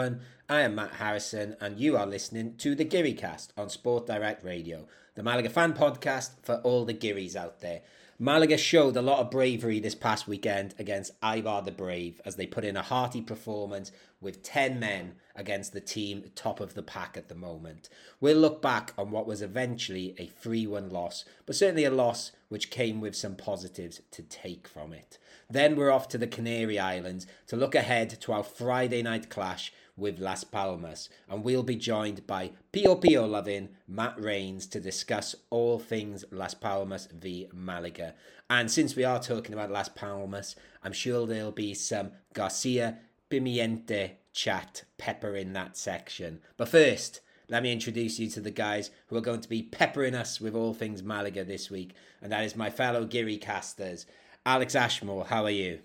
everyone. I am Matt Harrison, and you are listening to the Gearycast on Sport Direct Radio, the Malaga fan podcast for all the Gearys out there. Malaga showed a lot of bravery this past weekend against Eibar the Brave as they put in a hearty performance with 10 men against the team top of the pack at the moment. We'll look back on what was eventually a 3 1 loss, but certainly a loss which came with some positives to take from it. Then we're off to the Canary Islands to look ahead to our Friday night clash with Las Palmas, and we'll be joined by Pio Pio loving Matt Rains to discuss all things Las Palmas v Malaga. And since we are talking about Las Palmas, I'm sure there'll be some Garcia Pimienta chat pepper in that section. But first, let me introduce you to the guys who are going to be peppering us with all things Malaga this week, and that is my fellow Geary casters. Alex Ashmore, how are you?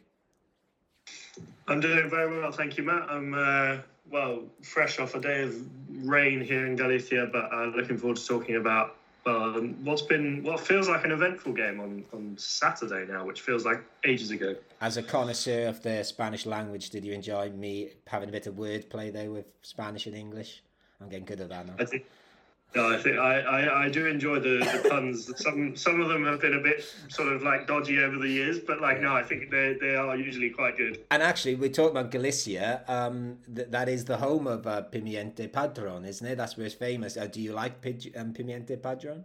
I'm doing very well, thank you, Matt. I'm uh, well, fresh off a day of rain here in Galicia, but uh, looking forward to talking about well, what's been what feels like an eventful game on, on Saturday now, which feels like ages ago. As a connoisseur of the Spanish language, did you enjoy me having a bit of wordplay there with Spanish and English? I'm getting good at that now. I think no, I think I, I, I do enjoy the, the puns. some some of them have been a bit sort of like dodgy over the years, but like no, I think they they are usually quite good. And actually, we talked about Galicia. Um, th- that is the home of uh, Pimienta Padron, isn't it? That's where it's famous. Uh, do you like P- um, Pimienta Padron?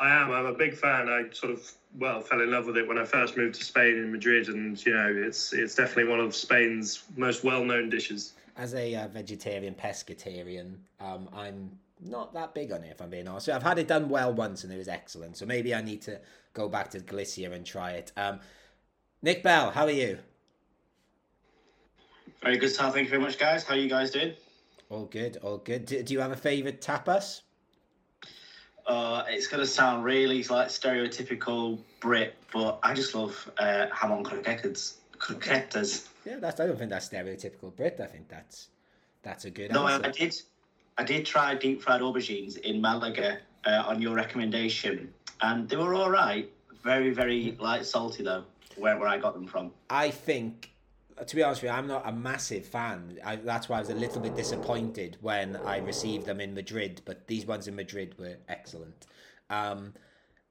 I am. I'm a big fan. I sort of well fell in love with it when I first moved to Spain in Madrid, and you know it's it's definitely one of Spain's most well known dishes. As a uh, vegetarian pescatarian, um, I'm not that big on it, if I'm being honest. So I've had it done well once and it was excellent. So maybe I need to go back to Galicia and try it. Um, Nick Bell, how are you? Very good, Sal. Thank you very much, guys. How are you guys doing? All good, all good. Do, do you have a favourite tapas? Uh, it's going to sound really like stereotypical Brit, but I just love uh, hamon croquetas. Croquetas. Yeah, that's. I don't think that's stereotypical Brit. I think that's that's a good. No, answer. I did. I did try deep fried aubergines in Malaga uh, on your recommendation, and they were all right. Very, very light salty though, where, where I got them from. I think, to be honest with you, I'm not a massive fan. I, that's why I was a little bit disappointed when I received them in Madrid. But these ones in Madrid were excellent. Um,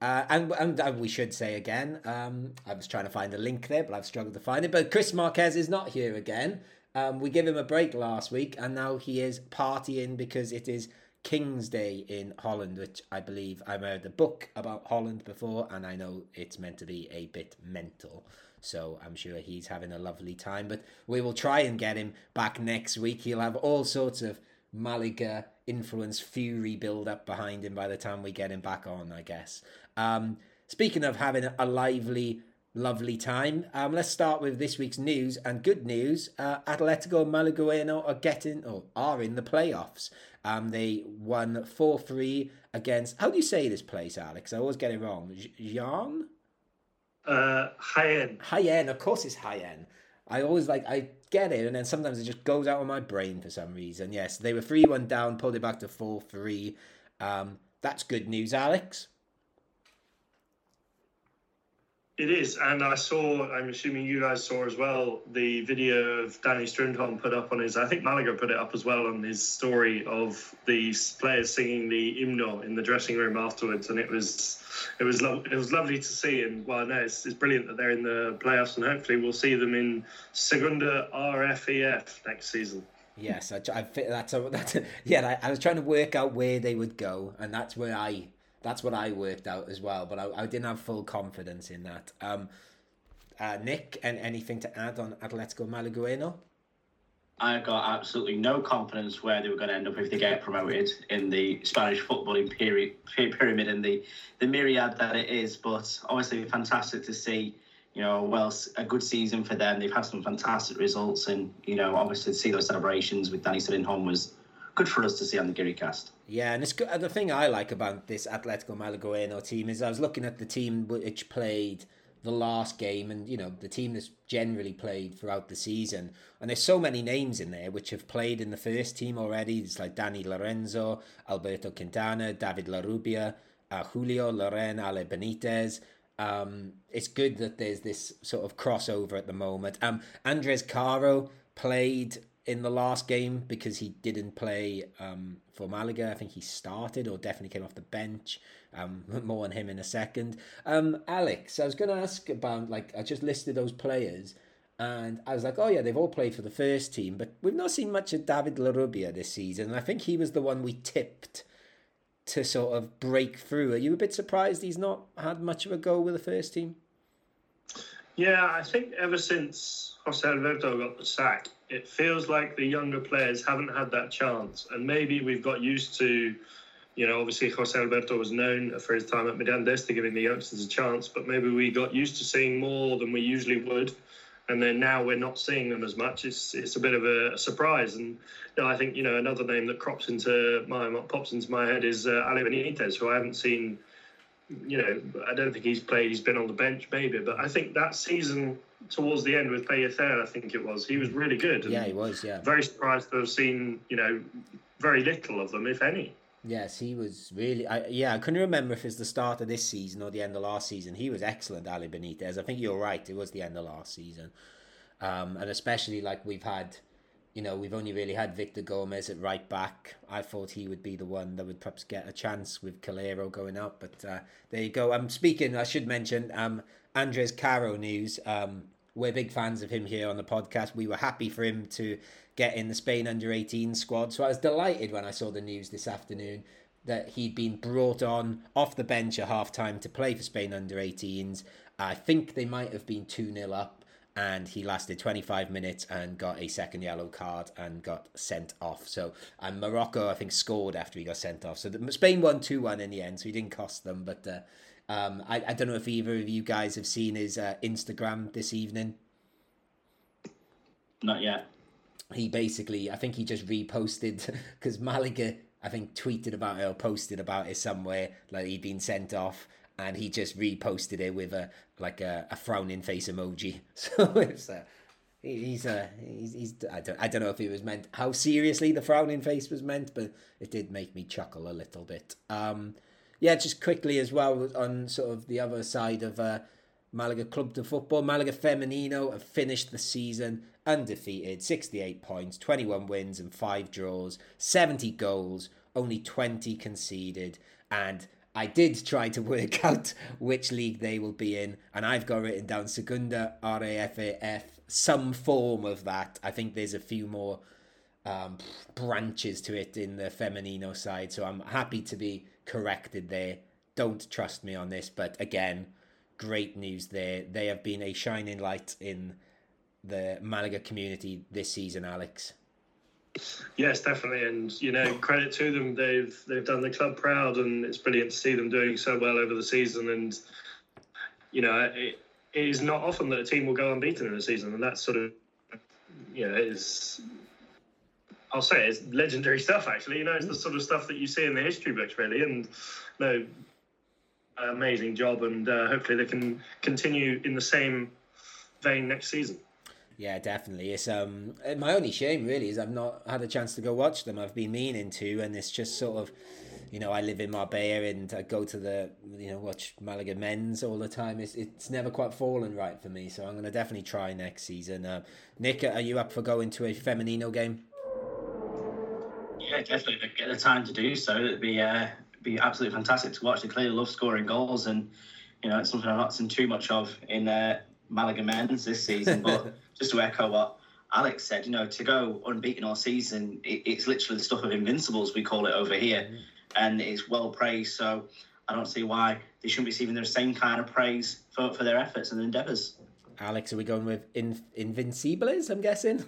uh, and, and, and we should say again, um, I was trying to find a link there, but I've struggled to find it. But Chris Marquez is not here again. Um, we give him a break last week, and now he is partying because it is King's Day in Holland, which I believe I read a book about Holland before, and I know it's meant to be a bit mental. So I'm sure he's having a lovely time. But we will try and get him back next week. He'll have all sorts of Malaga influence fury build up behind him by the time we get him back on, I guess. Um, speaking of having a lively lovely time. Um, let's start with this week's news and good news. Uh, Atletico Malagueno are getting or are in the playoffs. Um, they won four three against. How do you say this place, Alex? I always get it wrong. Jan. Uh, Jaén. Jaén, of course it's Jaén. I always like I get it, and then sometimes it just goes out of my brain for some reason. Yes, they were three one down, pulled it back to four three. Um, that's good news, Alex. It is, and I saw. I'm assuming you guys saw as well the video of Danny Strindholm put up on his. I think Malaga put it up as well on his story of the players singing the hymno in the dressing room afterwards, and it was, it was, lo- it was lovely to see. And well, no, it's, it's brilliant that they're in the playoffs, and hopefully we'll see them in Segunda RFEF next season. Yes, I, I that's a, that's a, yeah. I, I was trying to work out where they would go, and that's where I that's what I worked out as well, but I, I didn't have full confidence in that. Um, uh, Nick, and anything to add on Atletico Malagueno? I got absolutely no confidence where they were going to end up if they get promoted in the Spanish footballing pyramid and the, the myriad that it is. But obviously, fantastic to see. You know, well, a good season for them. They've had some fantastic results, and you know, obviously, to see those celebrations with Danny Strindholm was good for us to see on the Geary cast. Yeah, and it's good. The thing I like about this Atletico Malagueno team is I was looking at the team which played the last game, and you know the team that's generally played throughout the season. And there's so many names in there which have played in the first team already. It's like Danny Lorenzo, Alberto Quintana, David Larubia uh, Julio Loren, Ale Benitez. Um, it's good that there's this sort of crossover at the moment. Um, Andres Caro played in the last game because he didn't play um, for Malaga. I think he started or definitely came off the bench. Um, more on him in a second. Um, Alex, I was going to ask about like I just listed those players, and I was like, oh yeah, they've all played for the first team, but we've not seen much of David Larubia this season. And I think he was the one we tipped to sort of break through. Are you a bit surprised he's not had much of a go with the first team? Yeah, I think ever since Jose Alberto got the sack, it feels like the younger players haven't had that chance. And maybe we've got used to, you know, obviously Jose Alberto was known for his time at Mirandes to giving the youngsters a chance, but maybe we got used to seeing more than we usually would. And then now we're not seeing them as much. It's it's a bit of a surprise. And you know, I think you know another name that crops into my pops into my head is uh, Ali Benitez, who I haven't seen you know, I don't think he's played. He's been on the bench maybe, but I think that season towards the end with Pellicer, I think it was, he was really good. Yeah, he was. Yeah, very surprised to have seen you know very little of them, if any. Yes, he was really. I, yeah, I couldn't remember if it's the start of this season or the end of last season. He was excellent, Ali Benitez. I think you're right. It was the end of last season, um, and especially like we've had you know, we've only really had Victor Gomez at right back. I thought he would be the one that would perhaps get a chance with Calero going up, but uh, there you go. I'm um, speaking. I should mention um, Andres Caro news. Um, we're big fans of him here on the podcast. We were happy for him to get in the Spain under 18 squad. So I was delighted when I saw the news this afternoon that he'd been brought on off the bench at half time to play for Spain under 18s. I think they might have been 2 0 up and he lasted 25 minutes and got a second yellow card and got sent off. So, and Morocco, I think, scored after he got sent off. So the, Spain won 2 1 in the end, so he didn't cost them. But uh, um, I, I don't know if either of you guys have seen his uh, Instagram this evening. Not yet. He basically, I think he just reposted because Malaga, I think, tweeted about it or posted about it somewhere, like he'd been sent off and he just reposted it with a like a, a frowning face emoji. So it's uh, he's uh, he's, he's I don't I don't know if it was meant how seriously the frowning face was meant, but it did make me chuckle a little bit. Um, yeah, just quickly as well on sort of the other side of uh, Malaga Club de Football. Malaga Femenino have finished the season undefeated, 68 points, 21 wins and 5 draws, 70 goals, only 20 conceded, and I did try to work out which league they will be in, and I've got written down Segunda RAFAF, some form of that. I think there's a few more um, branches to it in the Femenino side, so I'm happy to be corrected there. Don't trust me on this, but again, great news there. They have been a shining light in the Malaga community this season, Alex. Yes, definitely, and you know, credit to them. They've they've done the club proud, and it's brilliant to see them doing so well over the season. And you know, it, it is not often that a team will go unbeaten in a season, and that's sort of you know is I'll say it's legendary stuff. Actually, you know, it's the sort of stuff that you see in the history books, really. And no, amazing job, and uh, hopefully they can continue in the same vein next season. Yeah, definitely. It's um my only shame really is I've not had a chance to go watch them. I've been meaning to, and it's just sort of, you know, I live in Marbella and I go to the you know watch Malaga men's all the time. It's it's never quite fallen right for me, so I'm gonna definitely try next season. Uh, Nick, are you up for going to a Femenino game? Yeah, definitely. Get the time to do so. It'd be uh, be absolutely fantastic to watch. They clearly love scoring goals, and you know it's something I've not seen too much of in uh, Malaga men's this season, but. just to echo what Alex said, you know, to go unbeaten all season, it, it's literally the stuff of invincibles, we call it over here, mm-hmm. and it's well praised. So I don't see why they shouldn't be receiving the same kind of praise for, for their efforts and endeavours. Alex, are we going with in, Invincibles, I'm guessing?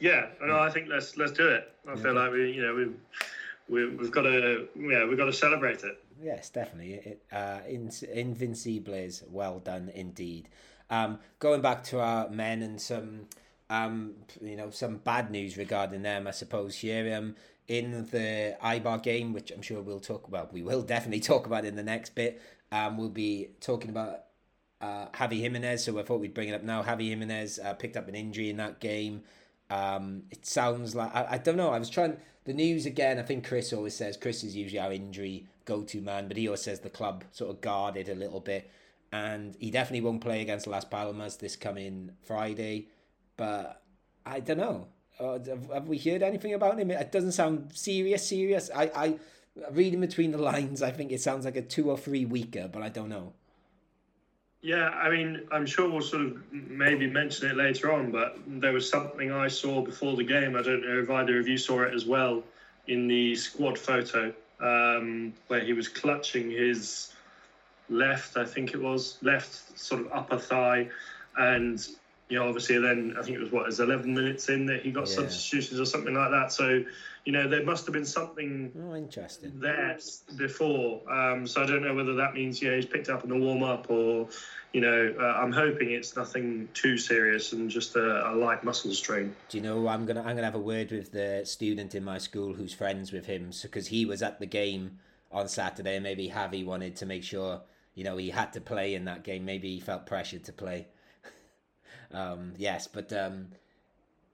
Yeah, no, I think let's let's do it. I yeah. feel like we, you know, we've we, we've got to yeah we've got to celebrate it. Yes, definitely. It, uh, in, Invincibles, well done indeed. Um, going back to our men and some, um, you know, some bad news regarding them, I suppose here. Um, in the Eibar game, which I'm sure we'll talk about, we will definitely talk about in the next bit. Um, we'll be talking about uh, Javi Jimenez. So I thought we'd bring it up now. Javi Jimenez uh, picked up an injury in that game. Um, it sounds like I, I don't know. I was trying the news again. I think Chris always says Chris is usually our injury go-to man, but he always says the club sort of guarded a little bit and he definitely won't play against Las Palmas this coming Friday. But I don't know. Uh, have, we heard anything about him? It doesn't sound serious. Serious. I, I reading between the lines. I think it sounds like a two or three weeker, but I don't know. Yeah, I mean, I'm sure we'll sort of maybe mention it later on, but there was something I saw before the game. I don't know if either of you saw it as well in the squad photo um, where he was clutching his left, I think it was, left sort of upper thigh. And, you know, obviously then I think it was what, it was 11 minutes in that he got yeah. substitutions or something like that. So, you know, there must have been something oh, interesting there before. Um, so I don't know whether that means you know he's picked up in the warm up or, you know, uh, I'm hoping it's nothing too serious and just a, a, light muscle strain. Do you know I'm gonna I'm gonna have a word with the student in my school who's friends with him because so, he was at the game on Saturday and maybe Javi wanted to make sure you know he had to play in that game. Maybe he felt pressured to play. um, yes, but. Um,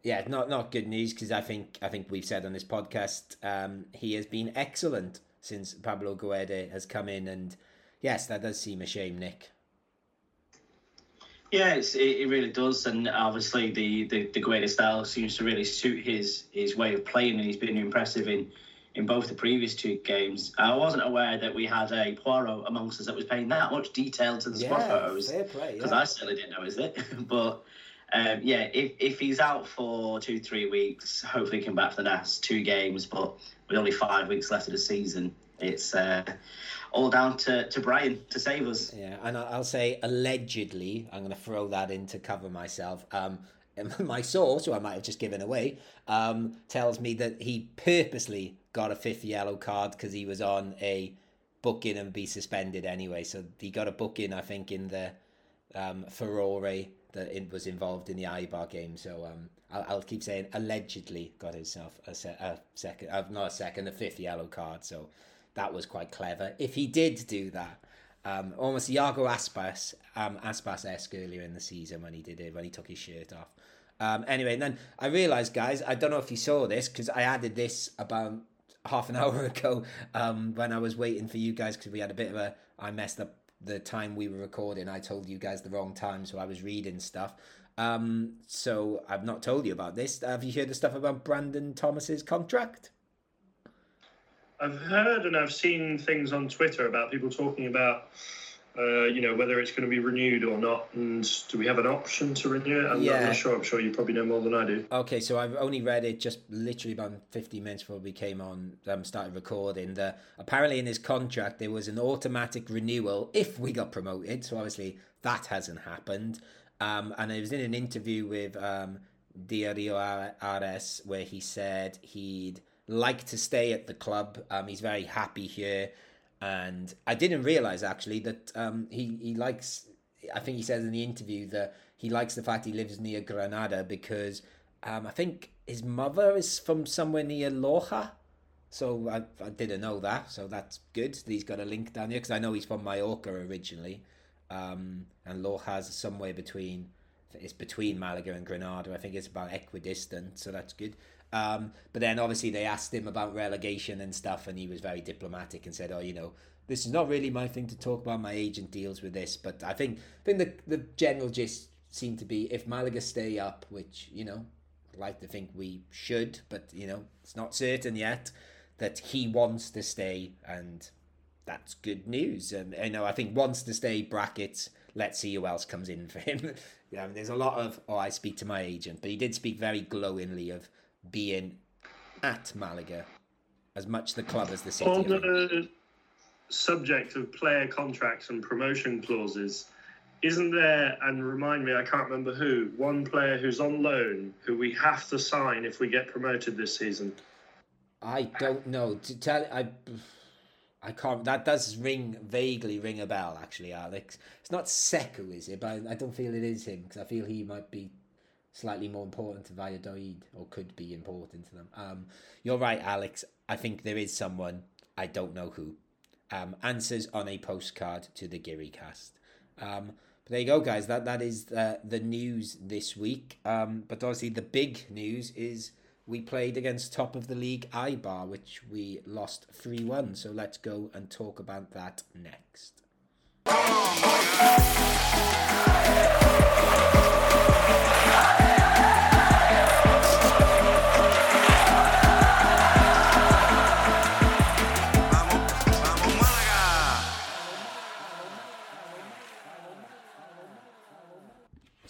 yeah, not not good news because I think I think we've said on this podcast um, he has been excellent since Pablo Guede has come in, and yes, that does seem a shame, Nick. Yeah, it, it really does, and obviously the, the the Guede style seems to really suit his his way of playing, and he's been impressive in in both the previous two games. I wasn't aware that we had a Poirot amongst us that was paying that much detail to the yeah, squad photos because yeah. I certainly didn't know, is it? but um, yeah, if, if he's out for two, three weeks, hopefully he can back for the next two games. But with only five weeks left of the season, it's uh, all down to, to Brian to save us. Yeah, and I'll say allegedly, I'm going to throw that in to cover myself. Um, my source, who I might have just given away, um, tells me that he purposely got a fifth yellow card because he was on a booking and be suspended anyway. So he got a booking, I think, in the um, Ferrari that it was involved in the Eibar game. So um, I'll, I'll, keep saying allegedly got himself a, se- a second, uh, not a second, a fifth yellow card. So that was quite clever. If he did do that, um, almost Iago Aspas, um, Aspas esque earlier in the season when he did it, when he took his shirt off. Um, anyway, and then I realised, guys, I don't know if you saw this because I added this about half an hour ago um, when I was waiting for you guys because we had a bit of a I messed up the time we were recording, I told you guys the wrong time, so I was reading stuff. Um, so I've not told you about this. Have you heard the stuff about Brandon Thomas's contract? I've heard and I've seen things on Twitter about people talking about uh, you know, whether it's going to be renewed or not, and do we have an option to renew it? I'm, yeah. not, sure. I'm sure you probably know more than I do. Okay, so I've only read it just literally about 15 minutes before we came on, um, started recording. The apparently in his contract there was an automatic renewal if we got promoted. So obviously that hasn't happened. Um, and it was in an interview with um, Diario Ares where he said he'd like to stay at the club. Um, he's very happy here and I didn't realize actually that um, he he likes. I think he says in the interview that he likes the fact he lives near Granada because um, I think his mother is from somewhere near Loja. So I, I didn't know that. So that's good. He's got a link down here because I know he's from Mallorca originally, um, and Loja's somewhere between. It's between Malaga and Granada. I think it's about equidistant, so that's good. Um, but then obviously they asked him about relegation and stuff, and he was very diplomatic and said, "Oh, you know, this is not really my thing to talk about. My agent deals with this." But I think I think the the general gist seemed to be if Malaga stay up, which you know, I'd like to think we should, but you know, it's not certain yet that he wants to stay, and that's good news. And you know, I think wants to stay brackets. Let's see who else comes in for him. mean, there's a lot of oh, I speak to my agent, but he did speak very glowingly of being at Malaga as much the club as the city. On the subject of player contracts and promotion clauses, isn't there, and remind me, I can't remember who, one player who's on loan who we have to sign if we get promoted this season? I don't know. To tell I I can't. That does ring vaguely ring a bell, actually, Alex. It's not Sekou, is it? But I don't feel it is him because I feel he might be slightly more important to Valladolid or could be important to them. Um, you're right, Alex. I think there is someone, I don't know who. Um, answers on a postcard to the Geary cast. Um, but there you go, guys. That that is the, the news this week. Um, but obviously, the big news is we played against top of the league Eibar, which we lost 3 1. So let's go and talk about that next.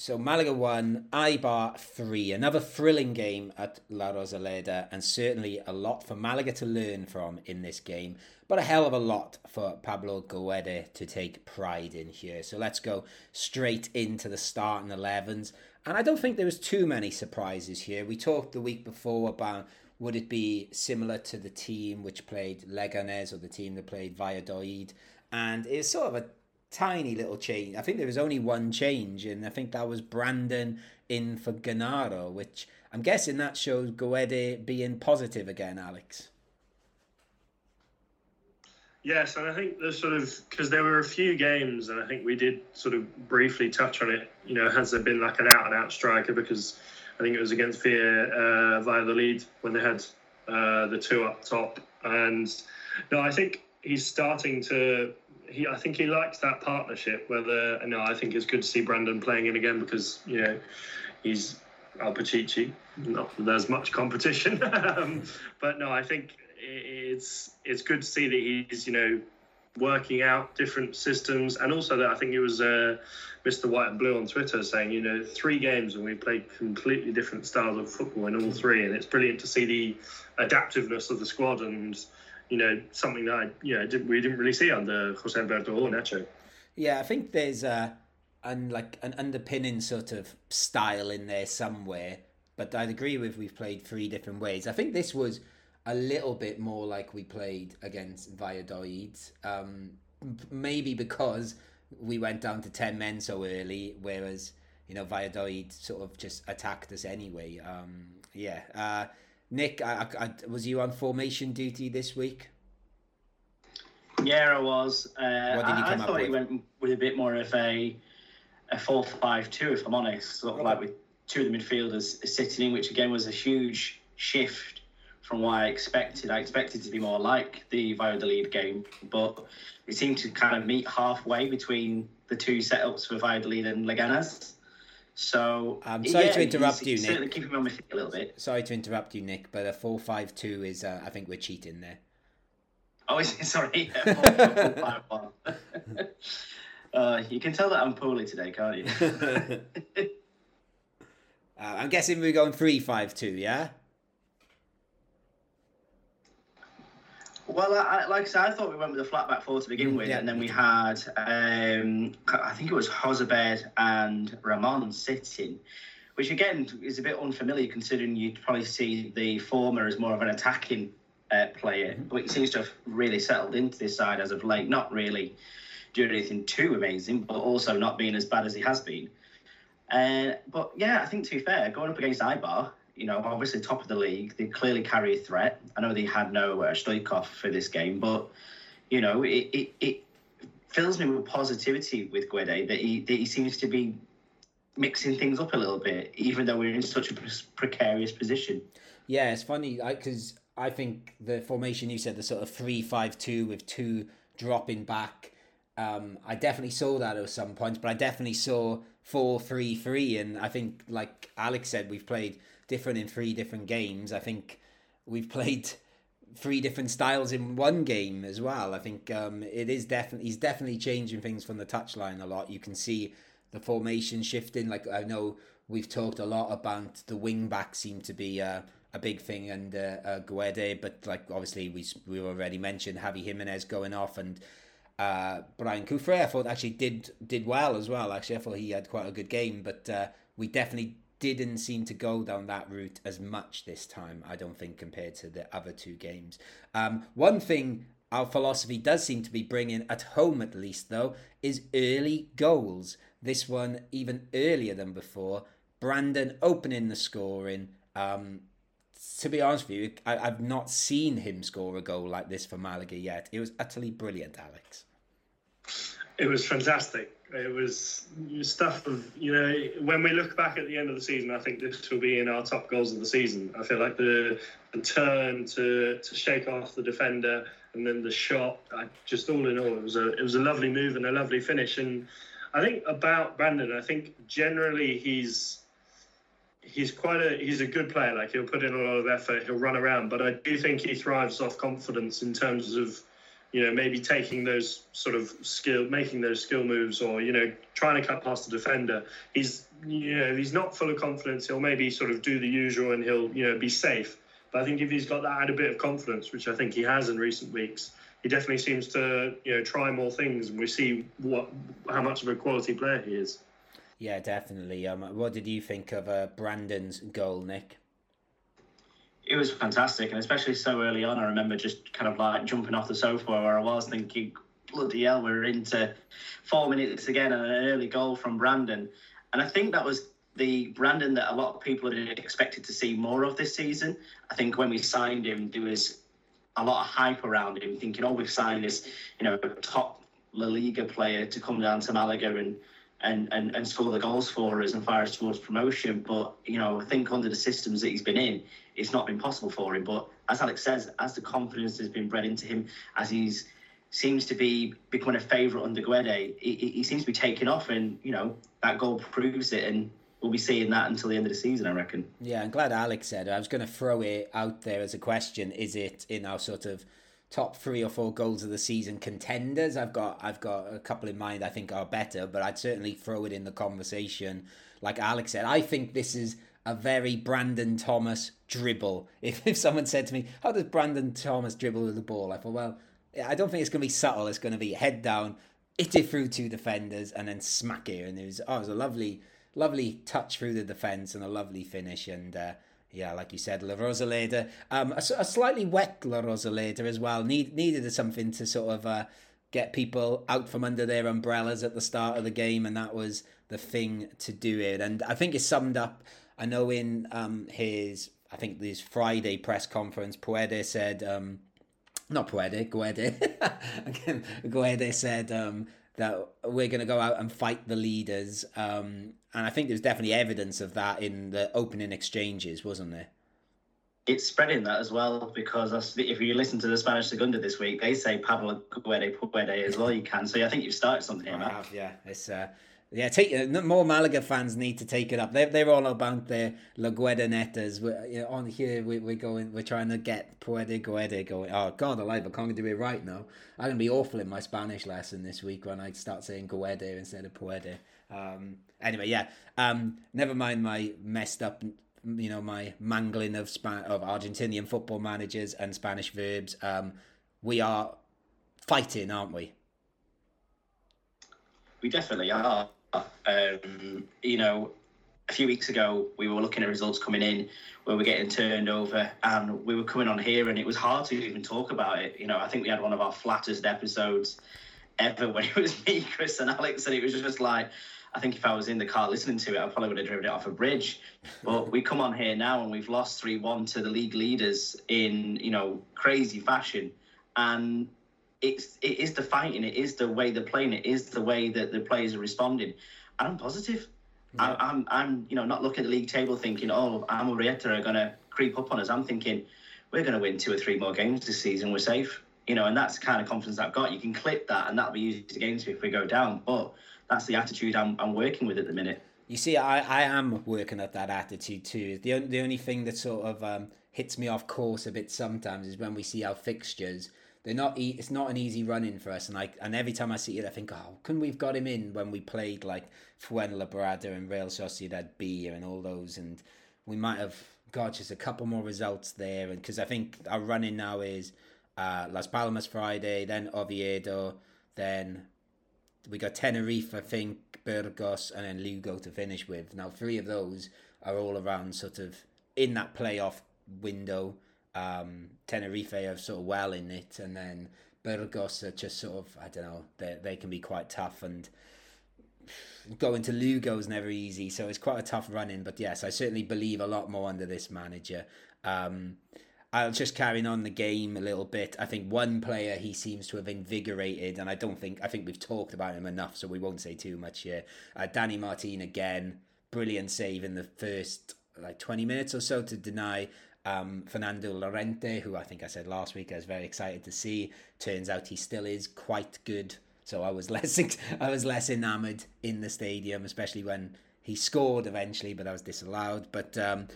So Malaga won, Eibar three. Another thrilling game at La Rosaleda, and certainly a lot for Malaga to learn from in this game, but a hell of a lot for Pablo Guede to take pride in here. So let's go straight into the starting 11s. And I don't think there was too many surprises here. We talked the week before about would it be similar to the team which played Leganés or the team that played Valladolid, and it's sort of a tiny little change. I think there was only one change, and I think that was Brandon in for Genaro, which I'm guessing that shows Guede being positive again, Alex. Yes, and I think there's sort of because there were a few games, and I think we did sort of briefly touch on it. You know, has there been like an out and out striker? Because I think it was against Fear Via the lead when they had uh, the two up top, and no, I think he's starting to. He, I think he likes that partnership. Whether no, I think it's good to see Brandon playing in again because you know he's our Pichichi. Not that there's much competition, um, but no, I think it's it's good to see that he's you know working out different systems, and also that I think it was uh, Mr. White and Blue on Twitter saying you know three games and we played completely different styles of football in all three, and it's brilliant to see the adaptiveness of the squad and you know something that I, you know we didn't really see under Jose Alberto or Nacho. Yeah, I think there's a and like an underpinning sort of style in there somewhere. But I'd agree with we've played three different ways. I think this was a little bit more like we played against Valladolid. Um, maybe because we went down to 10 men so early, whereas, you know, Valladolid sort of just attacked us anyway. Um, yeah. Uh, Nick, I, I, was you on formation duty this week? Yeah, I was. Uh, what did you come I, I thought he went with a bit more of a a four five two, if I'm honest, sort of like with two of the midfielders sitting in, which again was a huge shift from what I expected. I expected to be more like the Valladolid game, but it seemed to kind of meet halfway between the two setups for Valladolid and Leganes. So I'm sorry yeah, to interrupt you, Nick. Certainly keeping me on my feet a little bit. Sorry to interrupt you, Nick, but a four-five-two is uh, I think we're cheating there. Oh, is it? Sorry. uh, you can tell that I'm poorly today, can't you? uh, I'm guessing we're going three-five-two, yeah. Well, I, like I said, I thought we went with a flat back four to begin mm, with, yeah. and then we had, um, I think it was Jozabed and Ramon sitting, which again is a bit unfamiliar considering you'd probably see the former as more of an attacking uh, player, but he seems to have really settled into this side as of late. Not really doing anything too amazing, but also not being as bad as he has been. Uh, but yeah, I think to be fair, going up against Eibar, you know, obviously top of the league. They clearly carry a threat. I know they had no uh, Stoichkov for this game, but you know, it, it, it fills me with positivity with Guede that he that he seems to be mixing things up a little bit, even though we're in such a precarious position. Yeah, it's funny because I, think the formation you said, the sort of three-five-two with two dropping back. Um, I definitely saw that at some points, but I definitely saw four-three-three, and I think, like Alex said, we've played different in three different games. I think we've played three different styles in one game as well. I think um, it is definitely he's definitely changing things from the touchline a lot. You can see the formation shifting. Like I know we've talked a lot about the wing back seem to be uh, a big thing and uh, Guede, but like obviously we we already mentioned Javi Jimenez going off and. Uh, Brian Cufré, I thought actually did did well as well. Actually, I thought he had quite a good game, but uh, we definitely didn't seem to go down that route as much this time, I don't think, compared to the other two games. Um, one thing our philosophy does seem to be bringing, at home at least, though, is early goals. This one even earlier than before. Brandon opening the scoring. Um, to be honest with you, I, I've not seen him score a goal like this for Malaga yet. It was utterly brilliant, Alex. It was fantastic. It was stuff of you know when we look back at the end of the season, I think this will be in our top goals of the season. I feel like the, the turn to to shake off the defender and then the shot. I, just all in all, it was a it was a lovely move and a lovely finish. And I think about Brandon, I think generally he's he's quite a he's a good player. Like he'll put in a lot of effort, he'll run around, but I do think he thrives off confidence in terms of you know, maybe taking those sort of skill, making those skill moves, or you know, trying to cut past the defender. He's, you know, he's not full of confidence. He'll maybe sort of do the usual, and he'll, you know, be safe. But I think if he's got that added bit of confidence, which I think he has in recent weeks, he definitely seems to, you know, try more things, and we see what how much of a quality player he is. Yeah, definitely. Um, what did you think of uh, Brandon's goal, Nick? it was fantastic, and especially so early on. I remember just kind of like jumping off the sofa where I was thinking, bloody hell, we're into four minutes again and an early goal from Brandon. And I think that was the Brandon that a lot of people had expected to see more of this season. I think when we signed him, there was a lot of hype around him, thinking, oh, we've signed this, you know, top La Liga player to come down to Malaga and and, and, and score the goals for us and fire us towards promotion. But, you know, I think under the systems that he's been in, it's not been possible for him. But as Alex says, as the confidence has been bred into him, as he's seems to be becoming a favourite under Guede, he, he seems to be taking off, and you know that goal proves it. And we'll be seeing that until the end of the season, I reckon. Yeah, I'm glad Alex said. I was going to throw it out there as a question: Is it in our sort of top three or four goals of the season contenders? I've got I've got a couple in mind I think are better, but I'd certainly throw it in the conversation. Like Alex said, I think this is a very Brandon Thomas dribble. If, if someone said to me, How does Brandon Thomas dribble with the ball? I thought, Well, I don't think it's going to be subtle. It's going to be head down, hit it through two defenders, and then smack it. And it was, oh, it was a lovely, lovely touch through the defence and a lovely finish. And uh, yeah, like you said, La Rosaleda, um, a, a, slightly wet La Rosaleda as well. Need, needed something to sort of uh, get people out from under their umbrellas at the start of the game, and that was the thing to do it. And I think it summed up I know in um, his, I think this Friday press conference, Puede said, um, not Puede, Guede, Guede said um, that we're going to go out and fight the leaders. Um, and I think there's definitely evidence of that in the opening exchanges, wasn't there? It's spreading that as well because if you listen to the Spanish Segunda this week, they say Pablo Guede, Puede as well. You can, so I think you've started something. I have, yeah. It's uh, yeah, take uh, more Malaga fans need to take it up. They're they're all about their La Guedanetas. We're, you know, on here we, we're going. We're trying to get Puede Guede going. Oh God, alive! I can't do it right now. I'm gonna be awful in my Spanish lesson this week when I start saying Guede instead of Puede. Um, anyway, yeah. Um, never mind my messed up. You know my mangling of Span- of Argentinian football managers and Spanish verbs. Um, we are fighting, aren't we? We definitely are. Um, you know, a few weeks ago, we were looking at results coming in where we're getting turned over, and we were coming on here, and it was hard to even talk about it. You know, I think we had one of our flattest episodes ever when it was me, Chris, and Alex, and it was just like, I think if I was in the car listening to it, I probably would have driven it off a bridge. But we come on here now, and we've lost three one to the league leaders in you know crazy fashion, and it's it is the fighting, it is the way they're playing, it is the way that the players are responding. And I'm positive. Yeah. I, am I'm, I'm you know not looking at the league table thinking, oh, Amorebieta are going to creep up on us. I'm thinking we're going to win two or three more games this season. We're safe, you know, and that's the kind of confidence I've got. You can clip that, and that'll be used against me if we go down. But that's the attitude I'm, I'm working with at the minute. You see, I, I am working at that attitude too. The the only thing that sort of um, hits me off course a bit sometimes is when we see our fixtures they're not. E- it's not an easy run in for us, and like, and every time I see it, I think, oh, couldn't we've got him in when we played like Fuenlabrada and Real Sociedad B and all those, and we might have got just a couple more results there, and because I think our running now is uh, Las Palmas Friday, then Oviedo, then we got Tenerife, I think, Burgos, and then Lugo to finish with. Now, three of those are all around sort of in that playoff window um, Tenerife are sort of well in it, and then Burgos are just sort of I don't know they they can be quite tough and going to Lugo is never easy, so it's quite a tough run in. But yes, I certainly believe a lot more under this manager. Um, I'll just carrying on the game a little bit. I think one player he seems to have invigorated, and I don't think I think we've talked about him enough, so we won't say too much here. Uh, Danny Martin again, brilliant save in the first like 20 minutes or so to deny um, Fernando Llorente, who I think I said last week I was very excited to see. Turns out he still is quite good. So I was less I was less enamoured in the stadium, especially when he scored eventually, but I was disallowed. But um,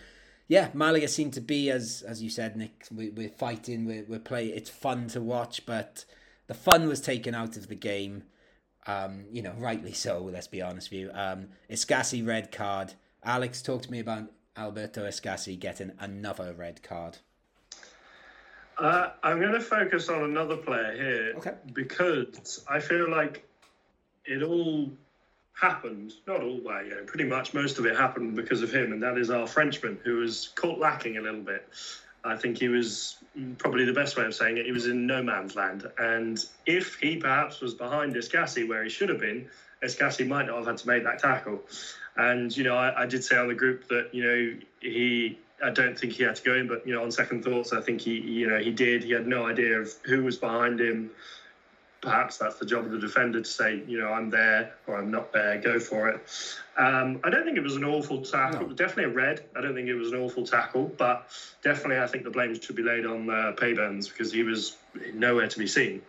yeah, Malaga seemed to be as as you said, Nick. We, are fighting, we're, we're playing. It's fun to watch, but the fun was taken out of the game. Um, you know, rightly so. Let's be honest with you. Um, Escassi red card. Alex, talk to me about Alberto Escassi getting another red card. Uh, I'm going to focus on another player here Okay. because I feel like it all happened, not all, well, yeah, pretty much most of it happened because of him, and that is our Frenchman who was caught lacking a little bit. I think he was probably the best way of saying it. He was in no man's land, and if he perhaps was behind Escassi where he should have been, Escassi might not have had to make that tackle. And you know, I, I did say on the group that you know he I don't think he had to go in, but you know, on second thoughts, I think he, you know, he did. He had no idea of who was behind him. Perhaps that's the job of the defender to say, you know, I'm there or I'm not there. Go for it. Um, I don't think it was an awful tackle. No. Definitely a red. I don't think it was an awful tackle, but definitely I think the blame should be laid on uh, Peybernes because he was nowhere to be seen.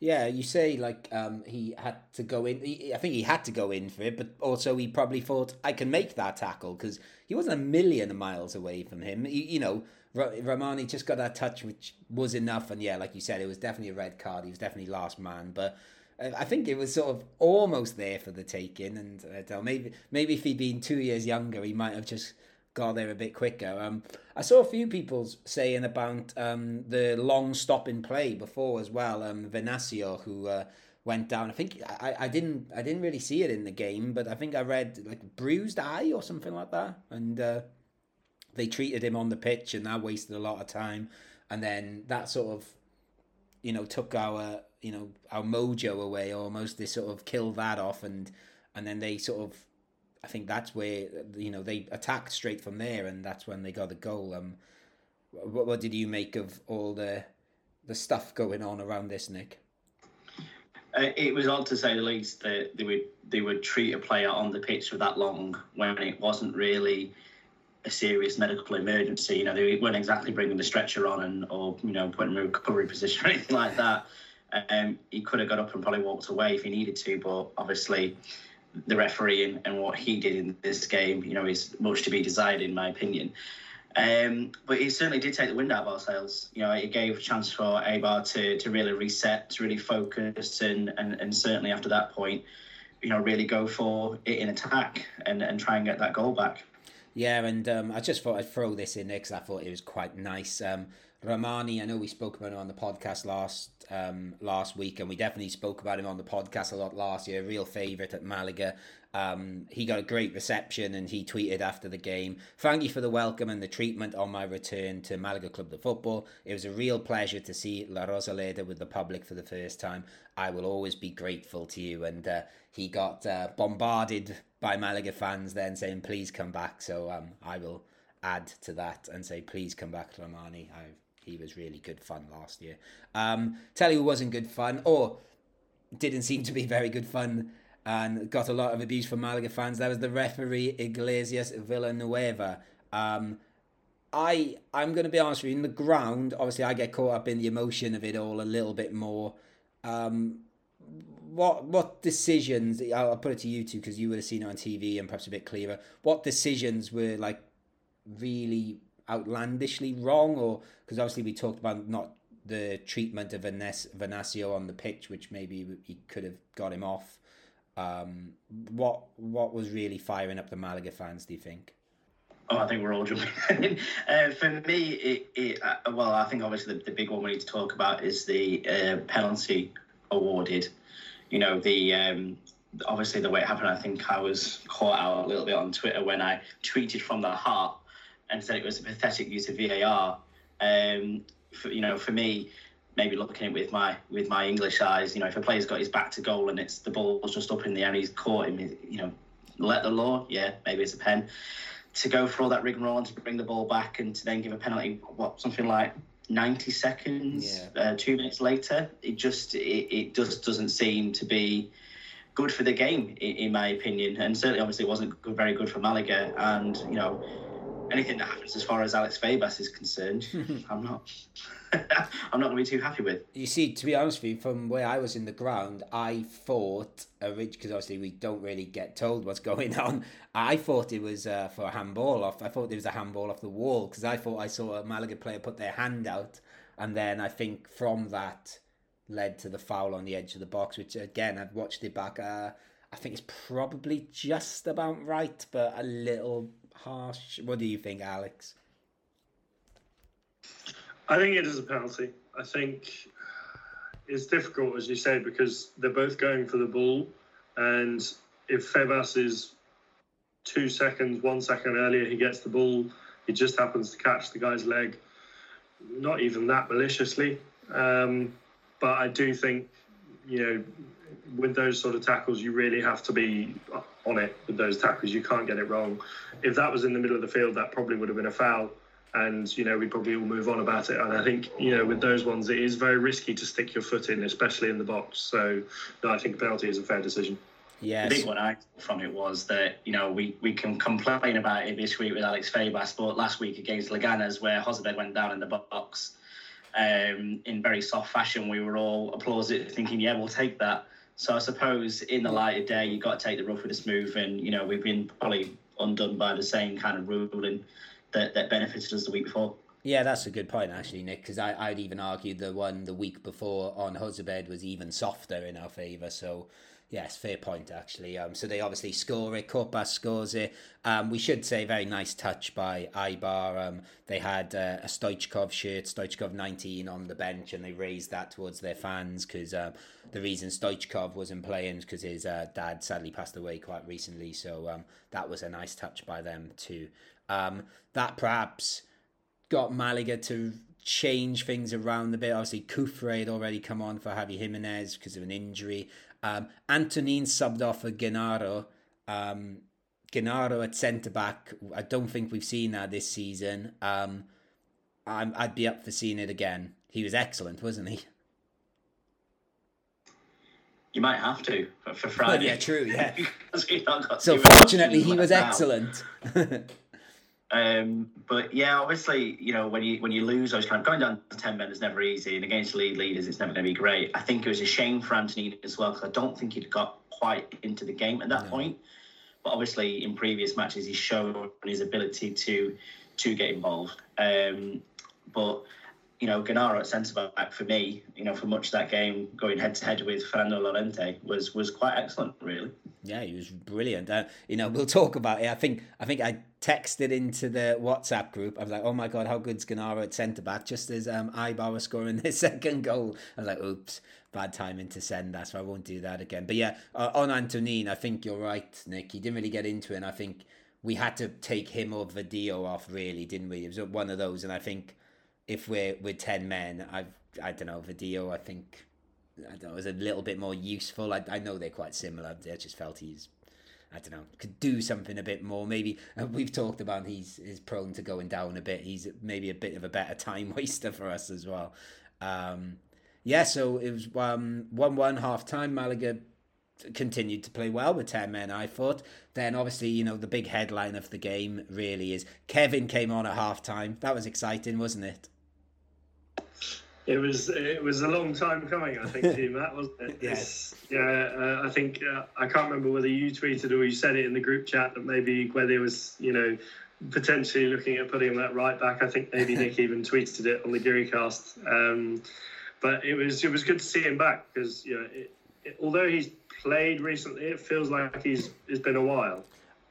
Yeah, you say like um, he had to go in. He, I think he had to go in for it, but also he probably thought I can make that tackle because he wasn't a million miles away from him. He, you know, Rahmani just got that touch, which was enough. And yeah, like you said, it was definitely a red card. He was definitely last man, but. uh, I think it was sort of almost there for the taking, and I know, maybe maybe if he'd been two years younger, he might have just got there a bit quicker. Um, I saw a few people saying about um, the long stop in play before as well. Um, Venasio, who uh, went down. I think I, I didn't I didn't really see it in the game, but I think I read like bruised eye or something like that, and uh, they treated him on the pitch, and that wasted a lot of time. And then that sort of, you know, took our you know our mojo away almost. They sort of killed that off, and and then they sort of I think that's where you know they attacked straight from there, and that's when they got the goal. Um, what, what did you make of all the the stuff going on around this, Nick? Uh, it was odd to say the least that they would they would treat a player on the pitch for that long when it wasn't really a serious medical emergency. You know, they weren't exactly bringing the stretcher on and or you know putting him in a recovery position or anything like that. Um, he could have got up and probably walked away if he needed to, but obviously the referee and, and what he did in this game, you know, is much to be desired in my opinion. Um, but it certainly did take the wind out of our sails. You know, it gave a chance for Eibar to, to really reset, to really focus, and, and, and certainly after that point, you know, really go for it in attack and, and try and get that goal back. Yeah, and um, I just thought I'd throw this in there because I thought it was quite nice. Um, Rahmani, I know we spoke about him on the podcast last um, last week, and we definitely spoke about him on the podcast a lot last year. Real favourite at Malaga. Um, he got a great reception, and he tweeted after the game, "Thank you for the welcome and the treatment on my return to Malaga Club de Football. It was a real pleasure to see La Rosaleda with the public for the first time. I will always be grateful to you." And uh, he got uh, bombarded by Malaga fans then saying, "Please come back." So um, I will add to that and say, "Please come back, Rahmani." I he was really good fun last year. Um, tell you who wasn't good fun, or didn't seem to be very good fun, and got a lot of abuse from Malaga fans. That was the referee Iglesias Villanueva. Um, I I'm going to be honest with you. In the ground, obviously, I get caught up in the emotion of it all a little bit more. Um, what what decisions? I'll, put it to you two because you would have seen it on TV and perhaps a bit clearer. What decisions were like really outlandishly wrong, or because obviously we talked about not the treatment of Vanes- Venasio on the pitch, which maybe he could have got him off. Um, what what was really firing up the Malaga fans? Do you think? Oh, I think we're all jumping. uh, for me, it, it uh, well, I think obviously the, the big one we need to talk about is the uh, penalty awarded. You know, the um, obviously the way it happened. I think I was caught out a little bit on Twitter when I tweeted from the heart and said it was a pathetic use of VAR. Um, for, you know, for me, maybe looking at it with my with my English eyes, you know, if a player's got his back to goal and it's the ball's just up in the air and he's caught him, you know, let the law, yeah, maybe it's a pen. To go for all that rigmarole and to bring the ball back and to then give a penalty, what something like 90 seconds, Yeah. uh, two minutes later, it just it, it just doesn't seem to be good for the game, in, in my opinion, and certainly obviously it wasn't good, very good for Malaga. And you know, anything that happens as far as Alex Febas is concerned, I'm not, I'm not going to be too happy with. You see, to be honest with you, from where I was in the ground, I thought, a rich because obviously we don't really get told what's going on, I thought it was uh, for a handball off. I thought it was a handball off the wall because I thought I saw a Malaga player put their hand out, and then I think from that, led to the foul on the edge of the box, which again I've watched it back. Uh, I think it's probably just about right, but a little harsh. What do you think, Alex? I think it is a penalty. I think it's difficult, as you say, because they're both going for the ball, and if Febas is two seconds, one second earlier, he gets the ball. He just happens to catch the guy's leg, not even that maliciously. Um, but I do think, you know, with those sort of tackles, you really have to be on it with those tackles. You can't get it wrong. If that was in the middle of the field, that probably would have been a foul. And, you know, we probably all move on about it. And I think, you know, with those ones, it is very risky to stick your foot in, especially in the box. So, no, I think a penalty is a fair decision. Yeah. The big one I from it was that you know we, we can complain about it this week with Alex Febas, but last week against Leganes, where Jozabed went down in the box um, in very soft fashion, we were all applauding, thinking, "Yeah, we'll take that." So I suppose in the light of day, you've got to take the rough with the smooth, and you know we've been probably undone by the same kind of ruling that, that benefited us the week before. Yeah, that's a good point, actually, Nick, because I'd even argue the one the week before on Jozabed was even softer in our favour. So Yes, fair point actually. Um, so they obviously score it. Corpas scores it. Um, we should say very nice touch by Eibar. Um, they had uh, a Stoichkov shirt, Stoichkov 19 on the bench, and they raised that towards their fans because um, the reason Stoichkov wasn't playing is because his uh, dad sadly passed away quite recently. So um, that was a nice touch by them too. Um, that perhaps got Malaga to change things around a bit. Obviously, Cufré had already come on for Javi Jimenez because of an injury. Um, Antonin subbed off for Genaro. Um, Genaro at centre back. I don't think we've seen that this season. Um, i would be up for seeing it again. He was excellent, wasn't he? You might have to for, Friday. yeah, true. Yeah. so fortunately, he was excellent. Um, but yeah, obviously, you know, when you when you lose those kind of going down to ten men is never easy, and against lead leaders, it's never going to be great. I think it was a shame for Anthony as well because I don't think he'd got quite into the game at that no. point. But obviously, in previous matches, he's shown his ability to to get involved. Um, but you know, Genaro at centre back for me, you know, for much of that game, going head to head with Fernando Llorente was was quite excellent, really. Yeah, he was brilliant. Uh, you know, we'll talk about it. I think I think I texted into the WhatsApp group. I was like, "Oh my god, how good's Genaro at centre back?" Just as um, Eibar was scoring their second goal, I was like, "Oops, bad timing to send that." So I won't do that again. But yeah, uh, on Antonin, I think you're right, Nick. He didn't really get into it, and I think we had to take him or Vadillo off, really, didn't we? It was one of those, and I think if we're with ten men, I've I don't know Vadillo. I think I don't know was a little bit more useful. I I know they're quite similar. I just felt he's I don't know could do something a bit more. Maybe uh, we've talked about he's is prone to going down a bit. He's maybe a bit of a better time waster for us as well. Um, yeah, so it was um, one one half time. Malaga continued to play well with 10 men, I thought. Then, obviously, you know, the big headline of the game really is Kevin came on at half time. That was exciting, wasn't it? It was it was a long time coming, I think, to Matt, wasn't it? yes. Yeah, uh, I think uh, I can't remember whether you tweeted or you said it in the group chat that maybe there was, you know, potentially looking at putting him at right back. I think maybe Nick even tweeted it on the Geary cast. Um, but it was it was good to see him back because you know, it, it, although he's played recently, it feels like he's it's been a while.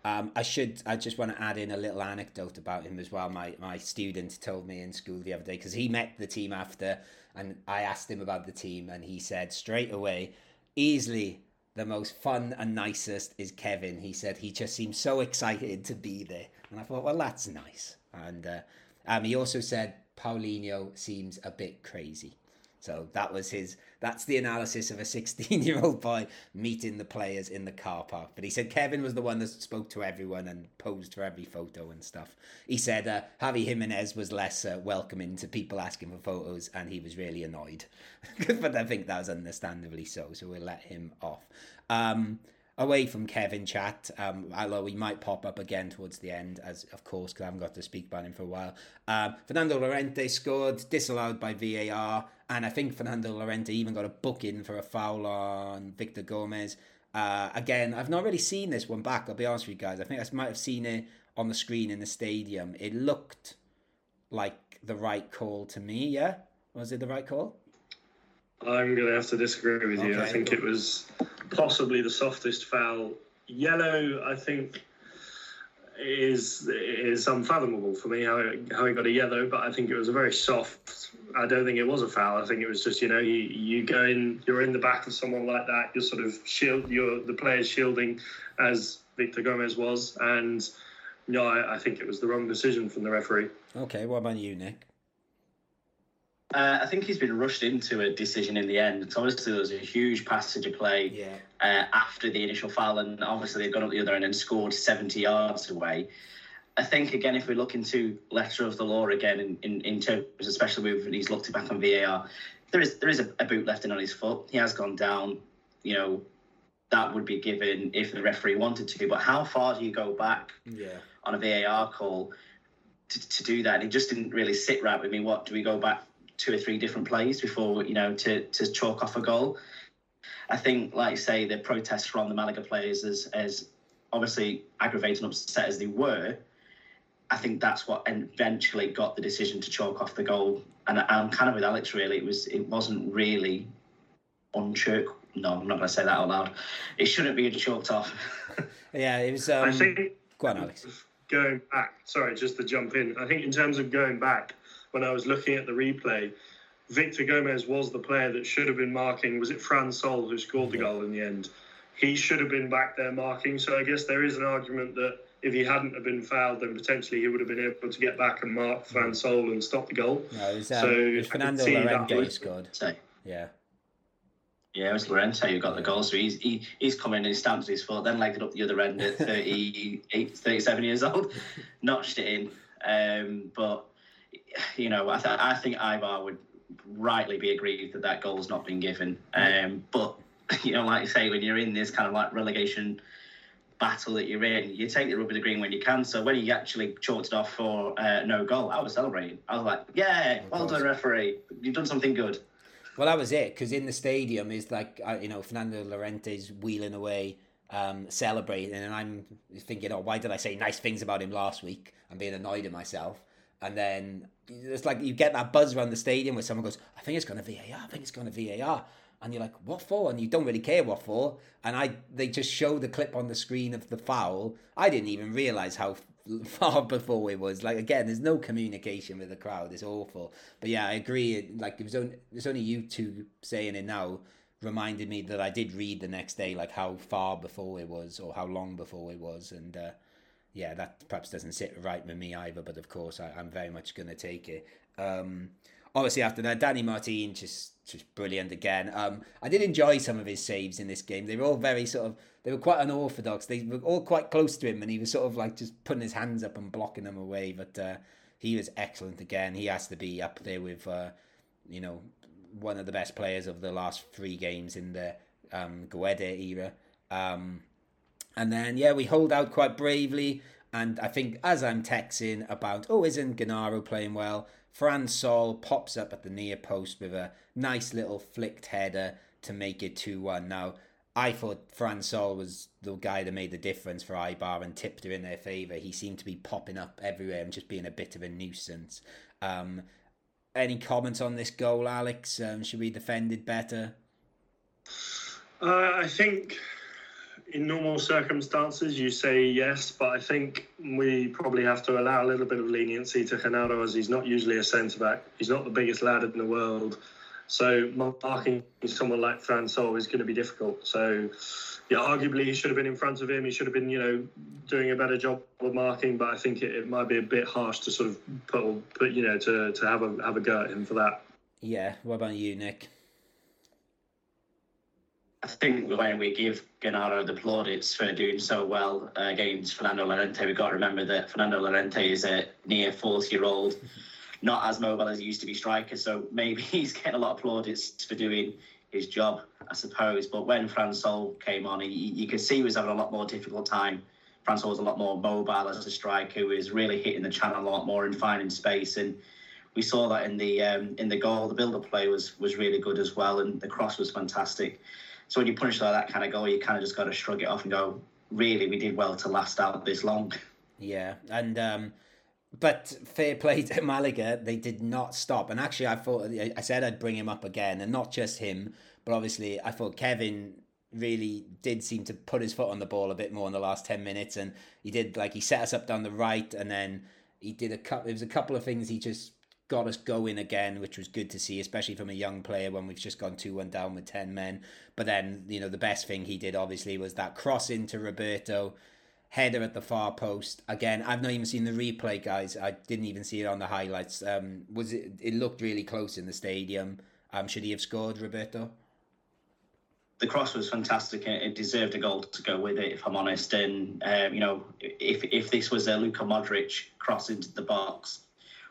Um, I should. I just want to add in a little anecdote about him as well. My my student told me in school the other day because he met the team after, and I asked him about the team, and he said straight away, easily the most fun and nicest is Kevin. He said he just seemed so excited to be there, and I thought, well, that's nice. And uh, um, he also said Paulinho seems a bit crazy. So that was his. That's the analysis of a 16-year-old boy meeting the players in the car park. But he said Kevin was the one that spoke to everyone and posed for every photo and stuff. He said uh, Javi Jimenez was less uh, welcoming to people asking for photos, and he was really annoyed. but I think that was understandably so. So we'll let him off. Um, away from Kevin chat, um, although he might pop up again towards the end, as of course, because I haven't got to speak about him for a while. Um, Fernando Llorente scored, disallowed by VAR, and I think Fernando Llorente even got a booking for a foul on Victor Gomez. Uh, again, I've not really seen this one back, I'll be honest with you guys. I think I might have seen it on the screen in the stadium. It looked like the right call to me, yeah? Was it the right call? I'm going to have to disagree with you. I think it was possibly the softest foul. Yellow, I think, is is unfathomable for me how how he got a yellow. But I think it was a very soft. I don't think it was a foul. I think it was just you know you you go in, you're in the back of someone like that. You're sort of shield. You're the player's shielding, as Victor Gomez was, and no, I, I think it was the wrong decision from the referee. Okay, what about you, Nick? Uh, I think he's been rushed into a decision in the end. So obviously there was a huge passage of play Yeah. uh, after the initial foul, and obviously they've gone up the other end and scored 70 yards away. I think again, if we look into letter of the law again, in, in, in terms, especially when he's looked back on VAR, there is there is a, a boot left in on his foot. He has gone down. You know, that would be given if the referee wanted to. But how far do you go back Yeah. on a VAR call to, to do that? And it just didn't really sit right with me. What do we go back two or three different plays before you know to to chalk off a goal? I think, like say, the protests from the Malaga players, as as obviously aggravated and upset as they were, I think that's what eventually got the decision to chalk off the goal. And I- I'm kind of with Alex. Really, it was it wasn't really unchalk. No, I'm not going to say that out loud. It shouldn't be chalked off. Yeah, it was. Um, I think Go on, Alex. going back, sorry, just to jump in. I think in terms of going back, when I was looking at the replay, Victor Gomez was the player that should have been marking. Was it Fran Sol who scored the goal in the end? He should have been back there marking. So I guess there is an argument that if he hadn't have been fouled, then potentially he would have been able to get back and mark Fran Sol and stop the goal. No, it was, um, So, it was Fernando see that Llorente scored. So, Yeah. Yeah, it was Llorente who got the goal. So he's he, he's come in and he stamps his foot, then legged it up the other end at 38, 37 years old, notched it in. Um, but, you know, I, th- I think Eibar would rightly be aggrieved that that goal's not been given. Um, but, you know, like you say, when you're in this kind of like relegation battle that you're in, you take the rub of the green when you can. So when he actually chalked it off for uh, no goal, I was celebrating. I was like, yeah, well done, referee. You've done something good. Well, that was it because in the stadium is like you know Fernando Llorente's wheeling away, um, celebrating, and I'm thinking, oh, why did I say nice things about him last week? I'm being annoyed at myself, and then it's like you get that buzz around the stadium where someone goes, I think it's going to VAR, I think it's going to VAR, and you're like, what for? And you don't really care what for, and I they just show the clip on the screen of the foul. I didn't even realize how far before it was. Like again, there's no communication with the crowd. It's awful. But yeah, I agree. Like it was only it's only you two saying it now reminded me that I did read the next day like how far before it was or how long before it was, and uh, yeah, that perhaps doesn't sit right with me either. But of course, I, I'm very much going to take it. Um, obviously, after that, Danny Martin just just brilliant again. Um, I did enjoy some of his saves in this game. They were all very sort of they were quite unorthodox. They were all quite close to him, and he was sort of like just putting his hands up and blocking them away. But uh, he was excellent again. He has to be up there with uh, you know one of the best players of the last three games in the um, Guede era. Um, and then yeah, we hold out quite bravely. And I think as I'm texting about, oh, isn't Genaro playing well? Fran Sol pops up at the near post with a nice little flicked header to make it 2 1. Now, I thought Fran Sol was the guy that made the difference for Eibar and tipped her in their favour. He seemed to be popping up everywhere and just being a bit of a nuisance. Um, any comments on this goal, Alex? Um, should we defend it better? Uh, I think in normal circumstances you say yes, but I think we probably have to allow a little bit of leniency to Genaro as he's not usually a centre back. He's not the biggest lad in the world. So marking someone like Fran Sol is going to be difficult. So yeah, arguably he should have been in front of him. He should have been, you know, doing a better job of marking. But I think it, it might be a bit harsh to sort of put, put you know, to, to have a have a go at him for that. Yeah. What about you, Nick? I think when we give Genaro the plaudits for doing so well uh, against Fernando Llorente, we've got to remember that Fernando Llorente is a near 40 year old, not as mobile as he used to be striker. So maybe he's getting a lot of plaudits for doing his job, I suppose. But when Fran Sol came on, he, you could see he was having a lot more difficult time. Fran Sol was a lot more mobile as a striker, who was really hitting the channel a lot more and finding space. And we saw that in the um, in the goal. The build-up play was was really good as well, and the cross was fantastic. So when you punish like that kind of goal, you kind of just got to shrug it off and go, really, we did well to last out this long. Yeah, and um, but fair play to Malaga, they did not stop. And actually, I thought I said I'd bring him up again, and not just him, but obviously, I thought Kevin really did seem to put his foot on the ball a bit more in the last 10 minutes and he did like he set us up down the right and then he did a couple there was a couple of things he just got us going again which was good to see especially from a young player when we've just gone 2-1 down with 10 men. But then you know the best thing he did obviously was that cross into Roberto header at the far post. Again I've not even seen the replay guys. I didn't even see it on the highlights. Um was it it looked really close in the stadium. Um should he have scored Roberto? The cross was fantastic. It deserved a goal to go with it, if I'm honest. And um, you know, if if this was a Luka Modric cross into the box,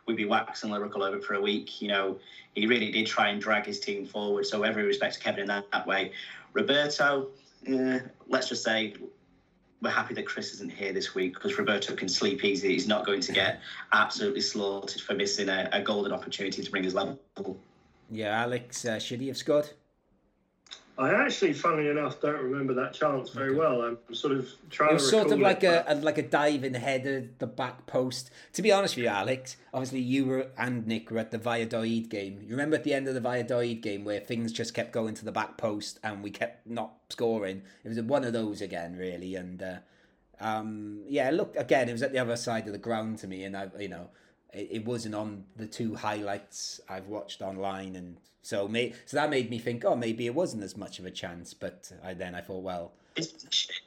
we'd be waxing lyrical over it for a week. You know, he really did try and drag his team forward. So every respect to Kevin in that, that way. Roberto, uh, let's just say we're happy that Chris isn't here this week because Roberto can sleep easy. He's not going to get absolutely slaughtered for missing a, a golden opportunity to bring his level. Yeah, Alex, uh, should he have scored? I actually, funnily enough, don't remember that chance very well. I'm sort of trying. It was sort of like it, a, a, like a diving header, the back post. To be honest with you, Alex, obviously you were and Nick were at the Valladolid game. You remember at the end of the Valladolid game where things just kept going to the back post and we kept not scoring. It was one of those again, really, and uh, um, yeah, look again. It was at the other side of the ground to me, and I, you know, it, it wasn't on the two highlights I've watched online and so may, so that made me think, oh, maybe it wasn't as much of a chance. But I then I thought, well, his positioning,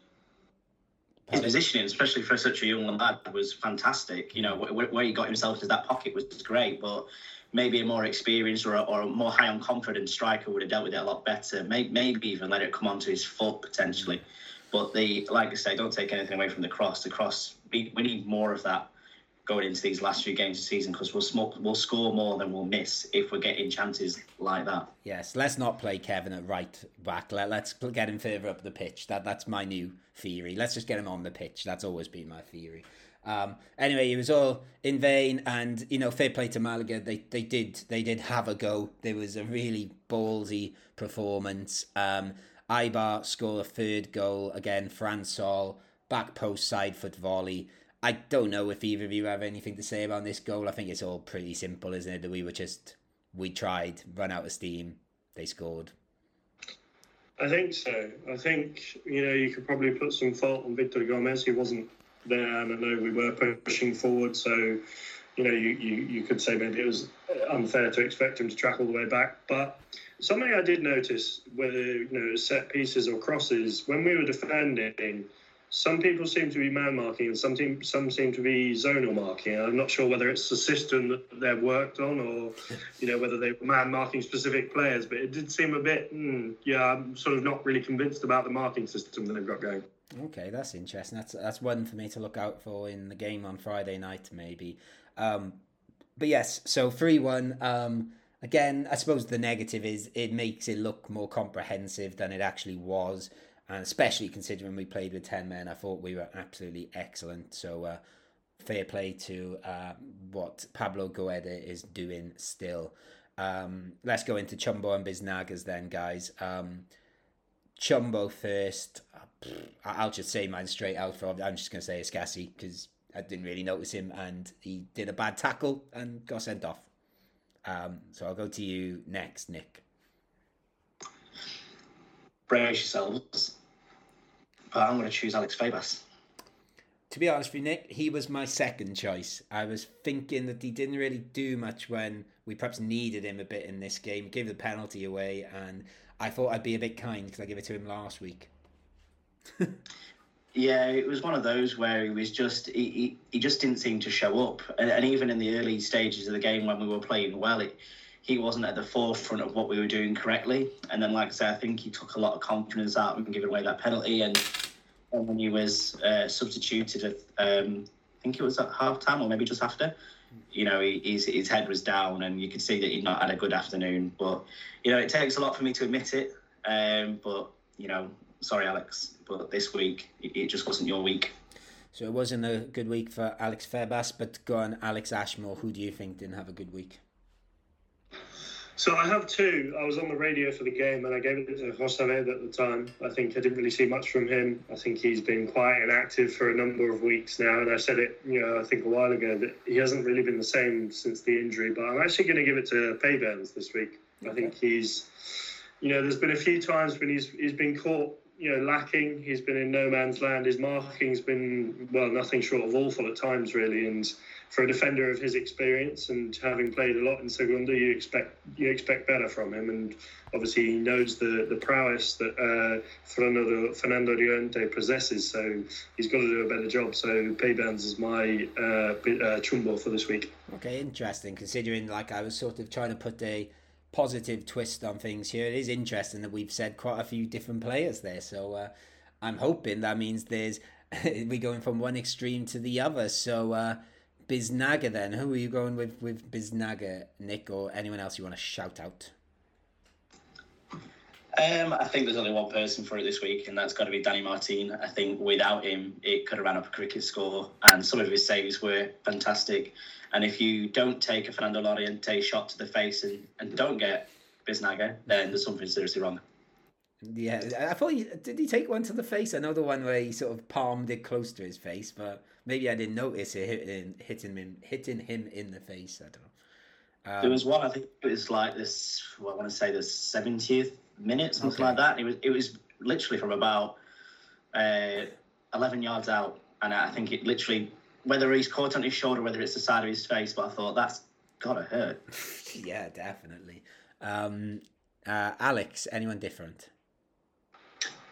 his positioning especially for such a young lad, was fantastic. You know, where, where he got himself to that pocket was great, but maybe a more experienced or a, or a more high on confidence striker would have dealt with it a lot better. Maybe, maybe even let it come onto his foot potentially. But the like I say, don't take anything away from the cross. The cross, we, we need more of that going into these last few games of the season because we'll smoke, we'll score more than we'll miss if we're getting chances like that. Yes, let's not play Kevin at right back. Let, let's get him further up the pitch. That that's my new theory. Let's just get him on the pitch. That's always been my theory. Um, anyway, it was all in vain, and you know, fair play to Malaga. They they did they did have a go. There was a really ballsy performance. Um, Eibar scored a third goal again. Fran Sol back post side foot volley. I don't know if either of you have anything to say about this goal. I think it's all pretty simple, isn't it? That we were just we tried, run out of steam, they scored. I think so. I think you know you could probably put some fault on Victor Gomez. He wasn't there, and I know we were pushing forward, so you know you, you, you could say maybe it was unfair to expect him to track all the way back. But something I did notice, whether you know set pieces or crosses, when we were defending some people seem to be man marking and some team, some seem to be zonal marking. I'm not sure whether it's the system that they've worked on or you know whether they were man marking specific players, but it did seem a bit mm, yeah. I'm sort of not really convinced about the marking system that they've got going. Okay, that's interesting. That's that's one for me to look out for in the game on Friday night, maybe. Um, but yes, so three one. Um, again, I suppose the negative is it makes it look more comprehensive than it actually was and especially considering we played with 10 men, I thought we were absolutely excellent. So, uh, fair play to uh, what Pablo Guede is doing still. Um, let's go into Chumbo and Biznagas then, guys. Um, Chumbo first. I'll just say mine straight out. For I'm just going to say Escassi because I didn't really notice him and he did a bad tackle and got sent off. Um, so I'll go to you next, Nick brace yourselves. But I'm going to choose Alex Febas. To be honest with you, Nick, he was my second choice. I was thinking that he didn't really do much when we perhaps needed him a bit in this game. Gave the penalty away, and I thought I'd be a bit kind because I gave it to him last week. yeah, it was one of those where he was just he, he, he just didn't seem to show up, and, and even in the early stages of the game when we were playing well, it he wasn't at the forefront of what we were doing correctly. And then, like I said, I think he took a lot of confidence out and giving away that penalty. And, when he was uh, substituted, at, um, I think it was at half time or maybe just after, you know, he, his, his head was down and you could see that he'd not had a good afternoon. But, you know, it takes a lot for me to admit it. Um, but, you know, sorry, Alex, but this week, it, it just wasn't your week. So it wasn't a good week for Alex Febas, but go on, Alex Ashmore. Who do you think didn't have a good week? So I have two. I was on the radio for the game and I gave it to José at the time. I think I didn't really see much from him. I think he's been quite inactive for a number of weeks now. And I said it, you know, I think a while ago that he hasn't really been the same since the injury. But I'm actually going to give it to Peybernes this week. I think he's, you know, there's been a few times when he's he's been caught you know, lacking. He's been in no man's land. His marking's been well, nothing short of awful at times, really. And for a defender of his experience and having played a lot in Segunda, you expect you expect better from him. And obviously, he knows the the prowess that uh, Fernando Fernando Llorente possesses. So he's got to do a better job. So Peybernes is my uh, uh, chumbo for this week. Okay, interesting. Considering like I was sort of trying to put a positive twist on things here. It is interesting that we've said quite a few different players there. So uh, I'm hoping that means there's we're going from one extreme to the other. So uh, Biznaga then, who are you going with with Biznaga, Nick, or anyone else you want to shout out? Um, I think there's only one person for it this week, and that's got to be Danny Martin. I think without him, it could have ran up a cricket score, and some of his saves were fantastic. And if you don't take a Fernando Llorente shot to the face and, and don't get Biznaga, then there's something seriously wrong. Yeah, I thought he did he take one to the face? I know the one where he sort of palmed it close to his face, but maybe I didn't notice it hitting hitting him hitting him in the face. I don't know. Um, there was one. I think it was like this. Well, I want to say the seventieth minute, something okay. like that. It was it was literally from about uh, eleven yards out, and I think it literally whether he's caught on his shoulder, whether it's the side of his face, but I thought that's gotta hurt. yeah, definitely. Um, uh, Alex, anyone different?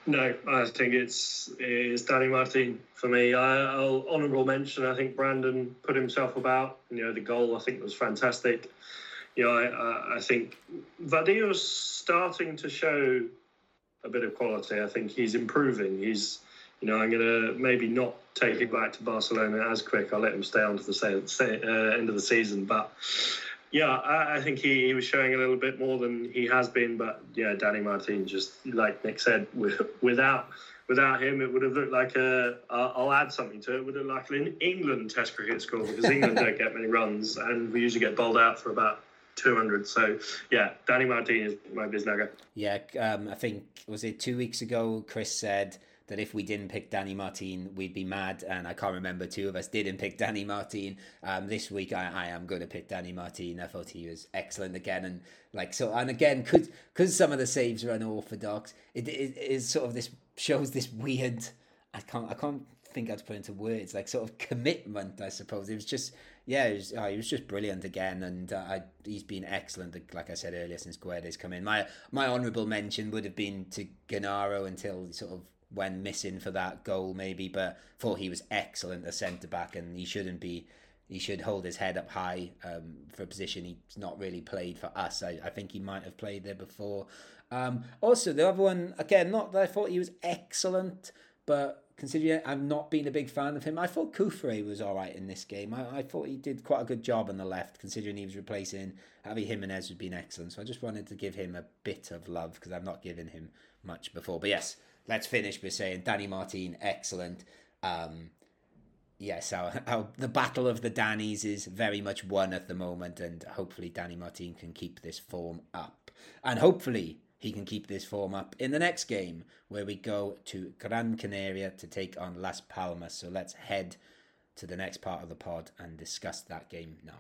No, I think it's it's Danny Martin for me. I, will honourable mention. I think Brandon put himself about. You know, the goal I think was fantastic. You know, I, I think Vadillo's starting to show a bit of quality. I think he's improving. He's you know, I'm going to maybe not take it back to Barcelona as quick. I'll let him stay on to the uh, end of the season. But yeah, I, I think he, he, was showing a little bit more than he has been. But yeah, Danny Martin, just like Nick said, without without him, it would have looked like a. I'll add something to it. it would have looked like an England Test cricket score because England don't get many runs, and we usually get bowled out for about 200. So, yeah, Danny Martin is my Biznaga. Yeah, um, I think, was it two weeks ago, Chris said that if we didn't pick Danny Martin, we'd be mad. And I can't remember two of us didn't pick Danny Martin. Um, this week, I, I am going to pick Danny Martin. I thought he was excellent again, and like so, and again, because because some of the saves are unorthodox, it, it is sort of this shows this weird. I can't I can't think how to put into words like sort of commitment. I suppose it was just yeah, it was, oh, he was just brilliant again, and uh, I, he's been excellent. Like I said earlier, since Guedes come in, my my honourable mention would have been to Genaro until sort of when missing for that goal, maybe, but thought he was excellent as centre back, and he shouldn't be. He should hold his head up high um, for a position he's not really played for us. I, I think he might have played there before. Um, also, the other one again, not that I thought he was excellent, but considering I've not been a big fan of him, I thought Cufré was all right in this game. I, I thought he did quite a good job on the left, considering he was replacing Javi Jimenez, who'd been excellent. So I just wanted to give him a bit of love because I've not given him much before. But yes, let's finish by saying Danny Martin, excellent. Um, yes, our, our, the battle of the Dannies is very much won at the moment, and hopefully Danny Martin can keep this form up, and hopefully he can keep this form up in the next game where we go to Gran Canaria to take on Las Palmas. So let's head to the next part of the pod and discuss that game now.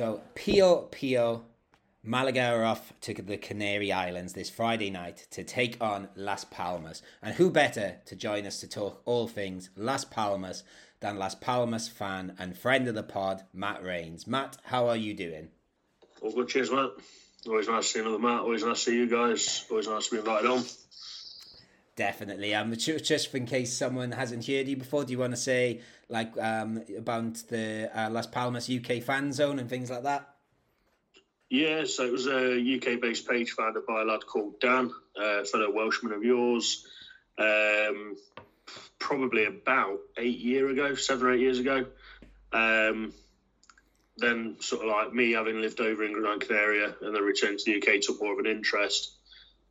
So Pio Pio Malaga are off to the Canary Islands this Friday night to take on Las Palmas. And who better to join us to talk all things Las Palmas than Las Palmas fan and friend of the pod, Matt Rains. Matt, how are you doing? All good, cheers, Matt. Always nice to see another Matt. Always nice to see you guys. Always nice to be invited on. Definitely. Um, just in case someone hasn't heard you before, do you want to say like um, about the uh, Las Palmas UK fan zone and things like that? Yeah, so it was a UK based page founded by a lad called Dan, a fellow Welshman of yours, um, probably about eight year ago, seven or eight years ago. Um, then sort of like me having lived over in Gran Canaria and then returned to the UK took more of an interest.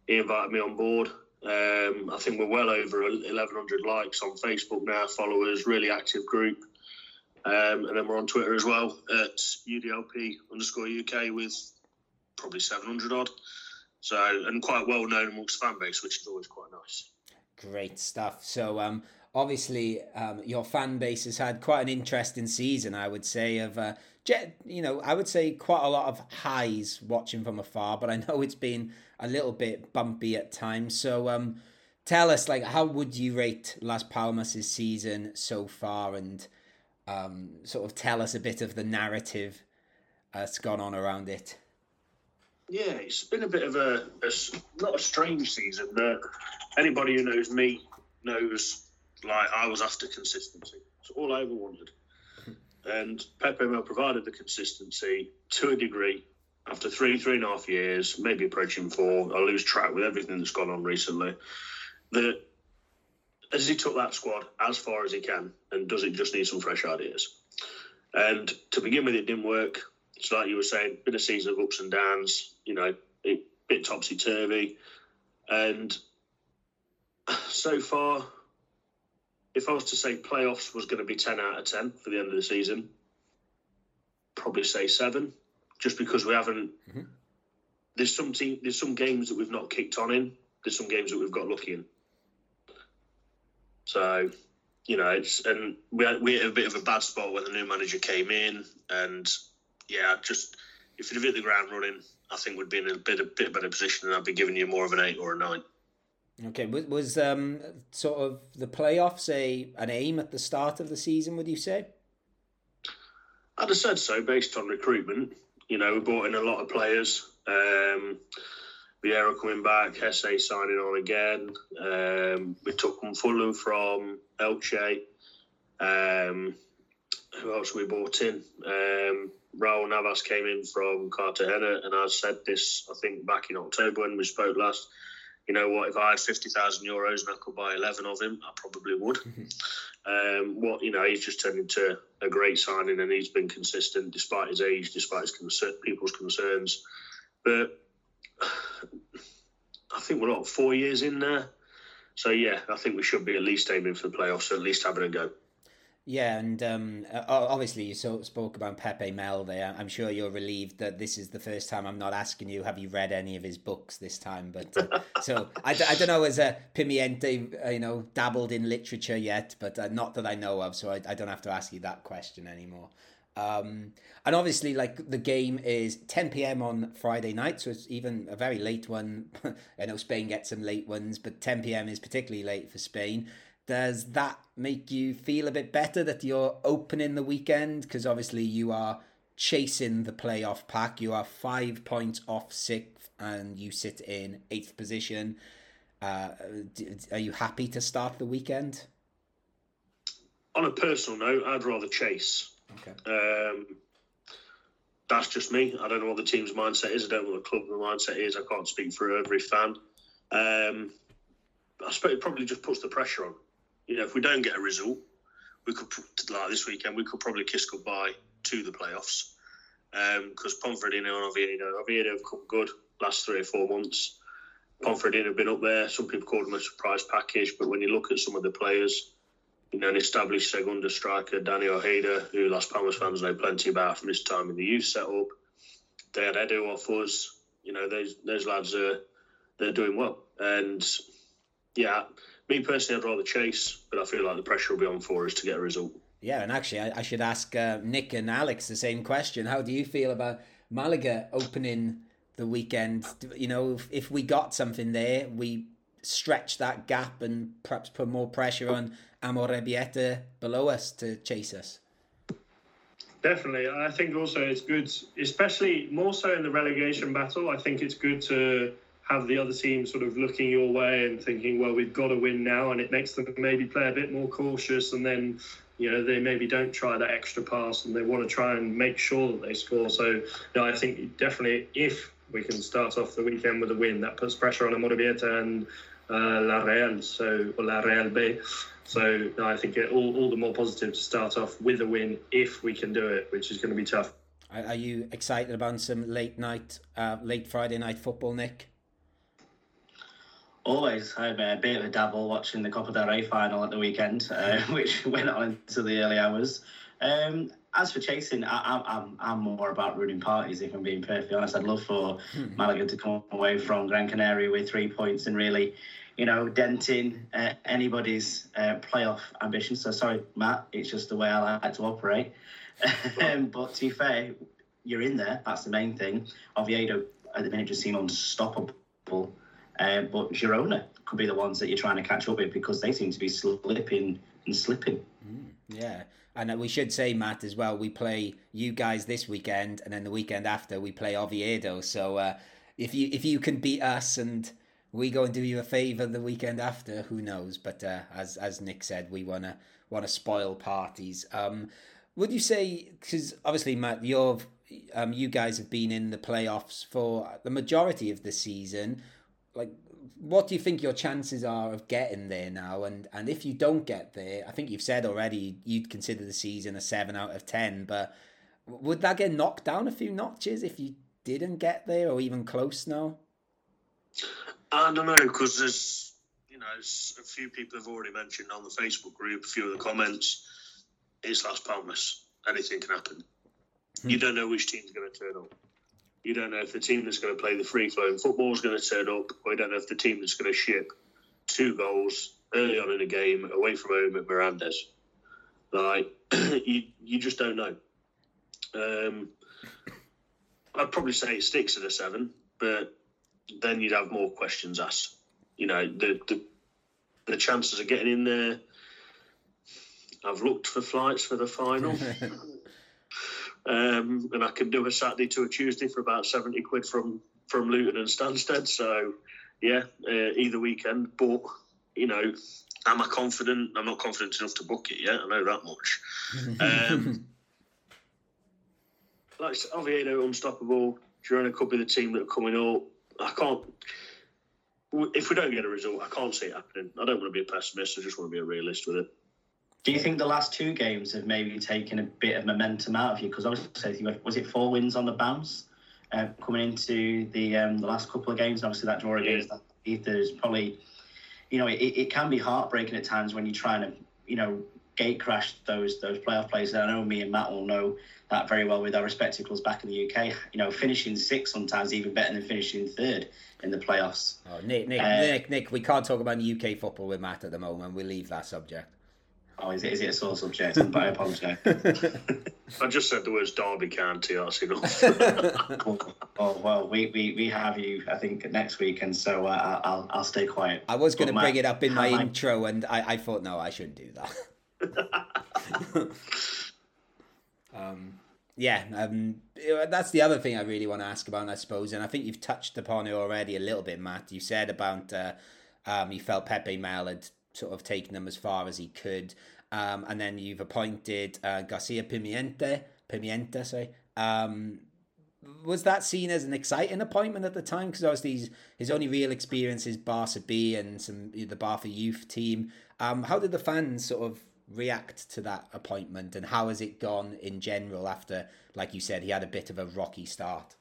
He invited me on board. Um, I think we're well over 1,100 likes on Facebook now, followers, really active group. Um, and then we're on Twitter as well at UDLP underscore UK with probably 700 odd. So, and quite well known amongst fan base, which is always quite nice. Great stuff. So, um, obviously, um, your fan base has had quite an interesting season, I would say, of, uh, you know, I would say quite a lot of highs watching from afar, but I know it's been a little bit bumpy at times. So, um, tell us, like, how would you rate Las Palmas' season so far and um, sort of tell us a bit of the narrative that's gone on around it? Yeah, it's been a bit of a, a not a strange season. But anybody who knows me knows, like I was after consistency. It's all I ever wanted, and Pepe Mel provided the consistency to a degree. After three, three and a half years, maybe approaching four, I lose track with everything that's gone on recently. That as he took that squad as far as he can, and does it just need some fresh ideas? And to begin with, it didn't work. It's like you were saying, been a season of ups and downs. You know, a bit topsy turvy, and so far, if I was to say playoffs was going to be ten out of ten for the end of the season, probably say seven, just because we haven't. Mm-hmm. There's some team, there's some games that we've not kicked on in. There's some games that we've got lucky in. So, you know, it's and we had, we had a bit of a bad spot when the new manager came in, and yeah, just if you'd have hit the ground running, I think we'd be in a bit a bit better position, and I'd be giving you more of an eight or a nine. Okay, was, was um sort of the playoffs a an aim at the start of the season? Would you say? I'd have said so, based on recruitment. You know, we brought in a lot of players. Um, Viera coming back, Jesé signing on again. Um, we took Mfulu from Elche. Um, who else we brought in? Um, Raul Navas came in from Cartagena, and I said this, I think, back in October when we spoke last. You know what? If I had fifty thousand euros and I could buy eleven of him, I probably would. um, what you know, he's just turned into a great signing, and he's been consistent despite his age, despite his concern, people's concerns. But I think we're not four years in there, so yeah, I think we should be at least aiming for the playoffs, at least having a go. Yeah, and um, obviously you so, spoke about Pepe Mel there. I'm sure you're relieved that this is the first time I'm not asking you, have you read any of his books this time? But uh, so I, I don't know, as a Pimienta, uh, you know, dabbled in literature yet, but uh, not that I know of, so I, I don't have to ask you that question anymore. Um, and obviously, like the game is 10 p.m. on Friday night, so it's even a very late one. I know Spain gets some late ones, but 10 p.m. is particularly late for Spain does that make you feel a bit better that you're opening the weekend? Because obviously you are chasing the playoff pack. You are five points off sixth, and you sit in eighth position. Uh, are you happy to start the weekend? On a personal note, I'd rather chase. Okay. Um, that's just me. I don't know what the team's mindset is. I don't know what the club's mindset is. I can't speak for every fan. Um, I suppose it probably just puts the pressure on you know, if we don't get a result, we could like this weekend we could probably kiss goodbye to the playoffs because um, and Oviedo, Oviedo have come good last three or four months. Ponferradina have been up there. Some people call them a surprise package, but when you look at some of the players, you know, an established Segunda striker, Danny Ojeda, who Las Palmas fans know plenty about from his time in the youth setup. They had Edu off us. You know, those those lads are they're doing well, and yeah, me personally, I'd rather chase, but I feel like the pressure will be on for us to get a result. Yeah, and actually, I, I should ask uh, Nick and Alex the same question. How do you feel about Malaga opening the weekend? You know, if, if we got something there, we stretch that gap and perhaps put more pressure on Amorebieta below us to chase us. Definitely. I think also it's good, especially more so in the relegation battle. I think it's good to have the other team sort of looking your way and thinking, well, we've got to win now, and it makes them maybe play a bit more cautious, and then you know they maybe don't try that extra pass, and they want to try and make sure that they score. So, know, I think definitely if we can start off the weekend with a win, that puts pressure on Amorebieta and uh, La Real, so or La Real B. So no, I think it all, all the more positive to start off with a win if we can do it, which is going to be tough. Are, are you excited about some late night, uh, late Friday night football, Nick? Always. I had a bit of a dabble watching the Copa del Rey final at the weekend, uh, which went on into the early hours. Um, as for chasing, I, I'm, I'm more about ruining parties, if I'm being perfectly honest. I'd love for hmm. Malaga to come away from Gran Canaria with three points and really, you know, denting uh, anybody's uh, playoff ambitions. So sorry, Matt, it's just the way I like to operate. um, but to be fair, you're in there. That's the main thing. Oviedo at the minute just seem unstoppable. Uh, but Girona could be the ones that you're trying to catch up with because they seem to be slipping and slipping. Mm, yeah. And we should say, Matt, as well, we play you guys this weekend, and then the weekend after we play Oviedo. So uh, if you if you can beat us and we go and do you a favour the weekend after, who knows? But uh, as as Nick said, we wanna wanna spoil parties. Um, would you say because obviously, Matt, you're um, you guys have been in the playoffs for the majority of the season. Like, what do you think your chances are of getting there now? And and if you don't get there, I think you've said already you'd consider the season a seven out of ten. But would that get knocked down a few notches if you didn't get there, or even close now? I don't know because there's you know a few people have already mentioned on the Facebook group, a few of the comments. It's Las Palmas. Anything can happen. Hmm. You don't know which team's going to turn up. You don't know if the team that's going to play the free flowing football is going to turn up, or you don't know if the team that's going to ship two goals early on in a game away from home at Mirandés. Like you, you just don't know. Um, I'd probably say it sticks at a seven, but then you'd have more questions asked. You know, the the, the chances of getting in there. I've looked for flights for the final. Um, and I can do a Saturday to a Tuesday for about 70 quid from, from Luton and Stansted. So, yeah, uh, either weekend. But, you know, am I confident? I'm not confident enough to book it yet. I know that much. Um, like Oviedo, unstoppable. Girona could be the team that are coming up. I can't. If we don't get a result, I can't see it happening. I don't want to be a pessimist. I just want to be a realist with it. Do you think the last two games have maybe taken a bit of momentum out of you? Because obviously, was it four wins on the bounce uh, coming into the um, the last couple of games? And obviously, that draw against that Ether is probably, you know, it, it can be heartbreaking at times when you're trying to, you know, gate crash those those playoff players. And I know me and Matt will know that very well with our respective clubs back in the UK. You know, finishing sixth sometimes even better than finishing third in the playoffs. Oh, Nick, Nick, uh, Nick, Nick, we can't talk about UK football with Matt at the moment. We leave that subject. Oh, is it, is it a sore subject? But I apologise. I just said the words Derby County, that's enough. oh, well, we, we, we have you, I think, next week, and so uh, I'll, I'll stay quiet. I was going to bring it up in my intro, and I, I thought, no, I shouldn't do that. um, yeah, um, that's the other thing I really want to ask about, I suppose, and I think you've touched upon it already a little bit, Matt. You said about uh, um, you felt Pepe Mel had sort of taken them as far as he could. Um, and then you've appointed uh, Garcia Pimienta, Pimienta, sorry. Um, was that seen as an exciting appointment at the time? Because obviously his, his only real experience is Barca B and some the Barca youth team. Um, how did the fans sort of react to that appointment, and how has it gone in general after, like you said, he had a bit of a rocky start?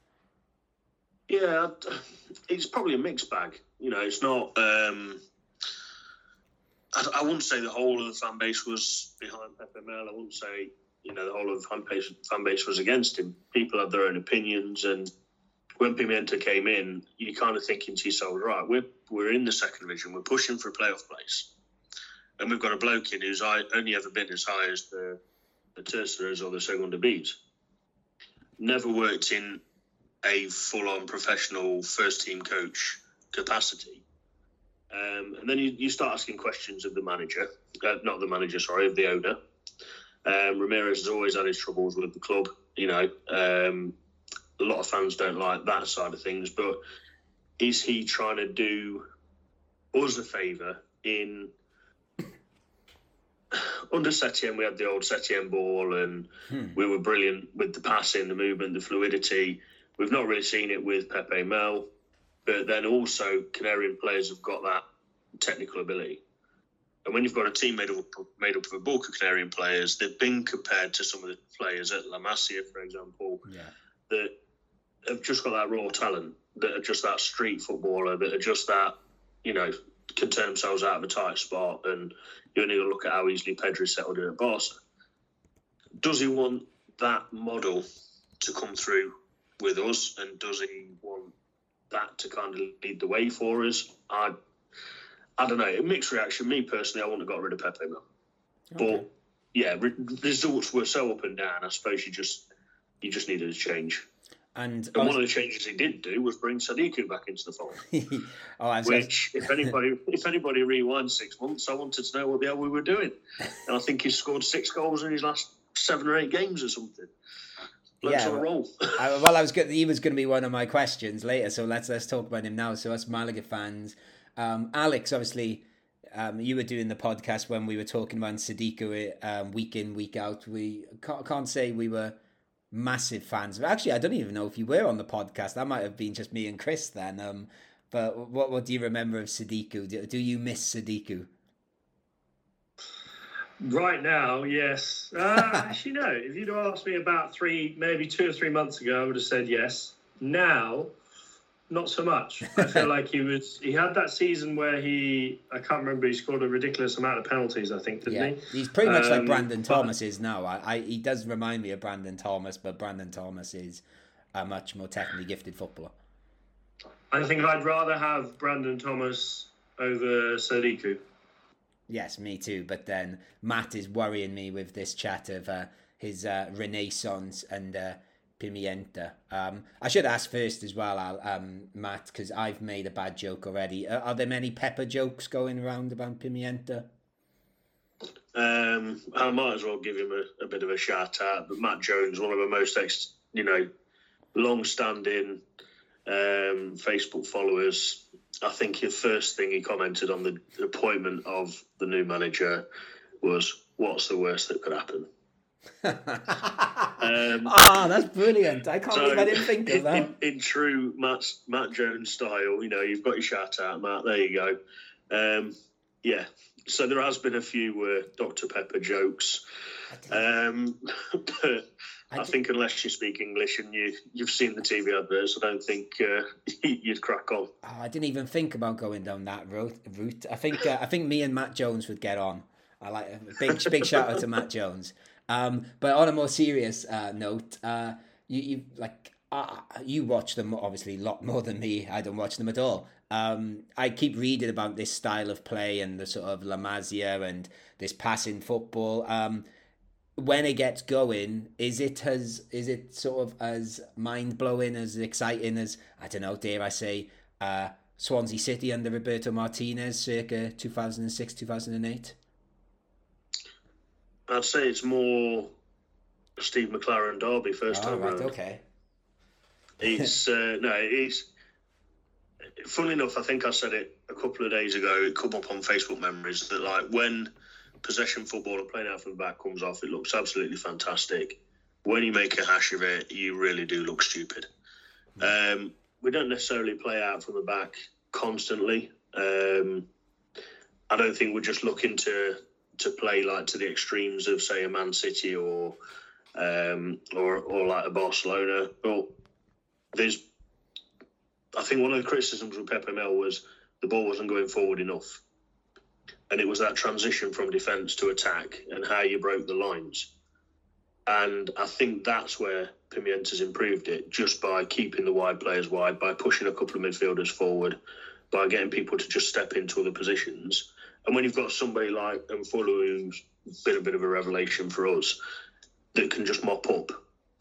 Yeah, it's probably a mixed bag. You know, it's not. Um, I, I, wouldn't say the whole of the fan base was behind Pepe Mel. I wouldn't say you know the whole of the fan base, was against him. People had their own opinions, and when Pimienta came in, you kind of thinking to yourself, right, we're we're in the second division, we're pushing for a playoff place, and we've got a bloke in who's only ever been as high as the the Terceras or the Segunda Bs. Never worked in a full-on professional first-team coach capacity um, and then you, you start asking questions of the manager, uh, not the manager, sorry, of the owner. Um, Ramirez has always had his troubles with the club. You know, um, a lot of fans don't like that side of things, but is he trying to do us a favour in under Setien, we had the old Setien ball, and hmm. we were brilliant with the passing, the movement, the fluidity. We've not really seen it with Pepe Mel. But then also, Canarian players have got that technical ability. And when you've got a team made up made up of a bulk of Canarian players, they've been compared to some of the players at La Masia, for example, Yeah. that have just got that raw talent, that are just that street footballer, that are just that, you know, can turn themselves out of a tight spot. And you only look at how easily Pedri settled in at Barca. Does he want that model to come through with us? And does he want that to kind of lead the way for us? I, I don't know. A mixed reaction. Me personally, I wouldn't have got rid of Pepe. Okay. But yeah, re- results were so up and down. I suppose you just you just needed a change. And And one of the changes he did do was bring Sadiku back into the fold. oh, was Which, if anybody if anybody rewinds six months, I wanted to know what the hell we were doing. And I think he scored six goals in his last seven or eight games or something. Yeah, roll. I, well, I was good. He was going to be one of my questions later, so let's let's talk about him now. So, us Malaga fans, um, Alex, obviously, um, you were doing the podcast when we were talking about Sadiku um, week in week out. We can't, can't say we were massive fans. Actually, I don't even know if you were on the podcast. That might have been just me and Chris then. Um, but what what do you remember of Sadiku? Do, do you miss Sadiku? Right now, yes. Uh, actually, no. If you'd asked me about three, maybe two or three months ago, I would have said yes. Now, not so much. I feel like he was. He had that season where he. I can't remember. He scored a ridiculous amount of penalties. I think, didn't Yeah, he? he's pretty much like Um, Brandon but- Thomas is now. I, I he does remind me of Brandon Thomas, but Brandon Thomas is a much more technically gifted footballer. I think I'd rather have Brandon Thomas over Sadiku. Yes, me too. But then Matt is worrying me with this chat of uh, his uh, Renaissance and uh, Pimienta. Um, I should ask first as well, Al, um, Matt, because I've made a bad joke already. Uh, are there many pepper jokes going around about Pimienta? Um, I might as well give him a, a bit of a shout out. But Matt Jones, one of the most, ex, you know, long-standing um, Facebook followers. I think the first thing he commented on the appointment of the new manager was, "What's the worst that could happen?" Um, Ah, that's brilliant. I can't So, believe I didn't think of that. in, in true Matt Matt Jones style, you know, you've got your shout out, Matt. There you go. Um, yeah. So there has been a few uh, Dr Pepper jokes, um, but I I, think unless you speak English and you you've seen the TV adverts, I don't think uh, you'd crack on. Oh, I didn't even think about going down that route. route. I think uh, I think me and Matt Jones would get on. I like a big big shout out to Matt Jones. Um, but on a more serious uh, note, uh, you you like uh, you watch them obviously a lot more than me. I don't watch them at all. Um, I keep reading about this style of play and the sort of La Masia and this passing football. Um, when it gets going, is it as is it sort of as mind blowing, as exciting as I don't know, dare I say, uh, Swansea City under Roberto Martinez, circa two thousand and six, two thousand and eight? I'd say it's more Steve McClaren Derby first Oh, time right, round. okay. It's uh, no, it's. Funnily enough, I think I said it a couple of days ago. It come up on Facebook memories that like when possession football and playing out from the back comes off, it looks absolutely fantastic. When you make a hash of it, you really do look stupid. Um, we don't necessarily play out from the back constantly. Um, I don't think we're just looking to to play like to the extremes of say a Man City or um, or or like a Barcelona. But there's, I think one of the criticisms with Pepe Mel was the ball wasn't going forward enough, and it was that transition from defence to attack and how you broke the lines. And I think that's where Pimienta's improved it, just by keeping the wide players wide, by pushing a couple of midfielders forward, by getting people to just step into other positions. And when you've got somebody like Mfulu, who's been a bit of a revelation for us, that can just mop up.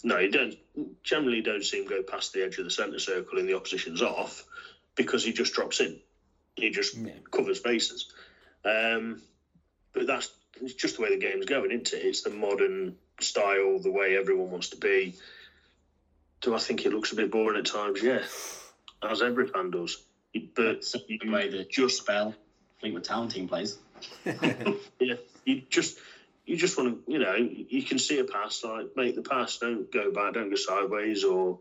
No, you don't. Generally, don't see him go past the edge of the centre circle and the opposition's off because he just drops in. He just Yeah. covers bases. Um, but that's it's just the way the game's going, isn't it? It's the modern style, the way everyone wants to be. Do I think it looks a bit boring at times? Yeah, as every fan does. But That's the way the just spell Fleetwood Town team plays. yeah, you just you just want to, you know, you can see a pass, like make the pass, don't go back, don't go sideways, or.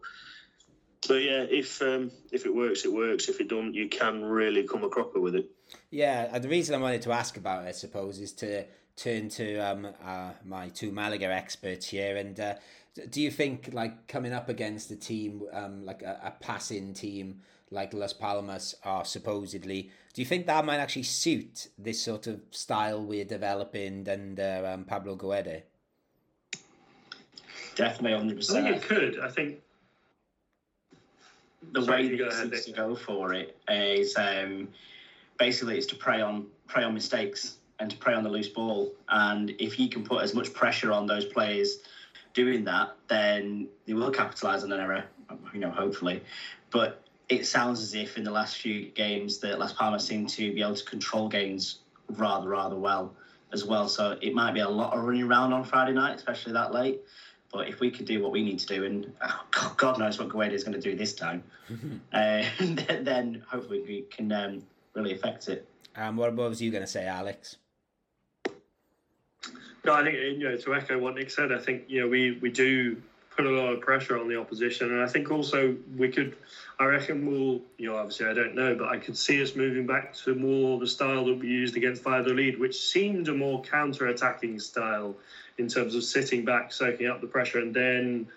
But yeah, if um, if it works, it works. If it don't, you can really come a cropper with it. Yeah, the reason I wanted to ask about it, I suppose, is to turn to um, uh, my two Malaga experts here. And uh, do you think, like, coming up against a team, um, like a, a passing team like Las Palmas are supposedly, do you think that might actually suit this sort of style we're developing under um, Pablo Guede? Definitely, 100%. I think it could. I think the Sorry, way he seems to go for it is um, basically it's to prey on prey on mistakes and to prey on the loose ball. And if he can put as much pressure on those players doing that, then they will capitalise on an error. You know, hopefully. But it sounds as if in the last few games that Las Palmas seem to be able to control games rather rather well as well. So it might be a lot of running around on Friday night, especially that late. But if we could do what we need to do, and oh, God knows what Guede is going to do this time, uh, then hopefully we can um, really affect it. Um, what, what was you going to say, Alex? No, I think you know to echo what Nick said. I think you know we we do put a lot of pressure on the opposition, and I think also we could. I reckon we'll. You know, obviously I don't know, but I could see us moving back to more the style that we used against Valladolid, which seemed a more counter-attacking style in terms of sitting back, soaking up the pressure, and then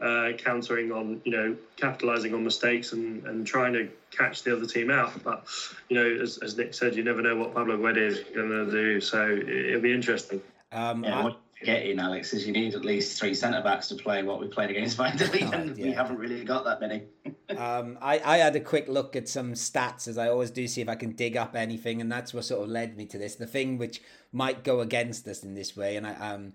uh, countering on, you know, capitalising on mistakes and, and trying to catch the other team out. But, you know, as, as Nick said, you never know what Pablo Guede is going to do. So it, will be interesting. Um, yeah, I, what you getting, Alex, is you need at least three centre backs to play what we played against Valladolid, oh, and yeah. we haven't really got that many. um, I, I had a quick look at some stats, as I always do, see if I can dig up anything, and that's what sort of led me to this. The thing which might go against us in this way, and I um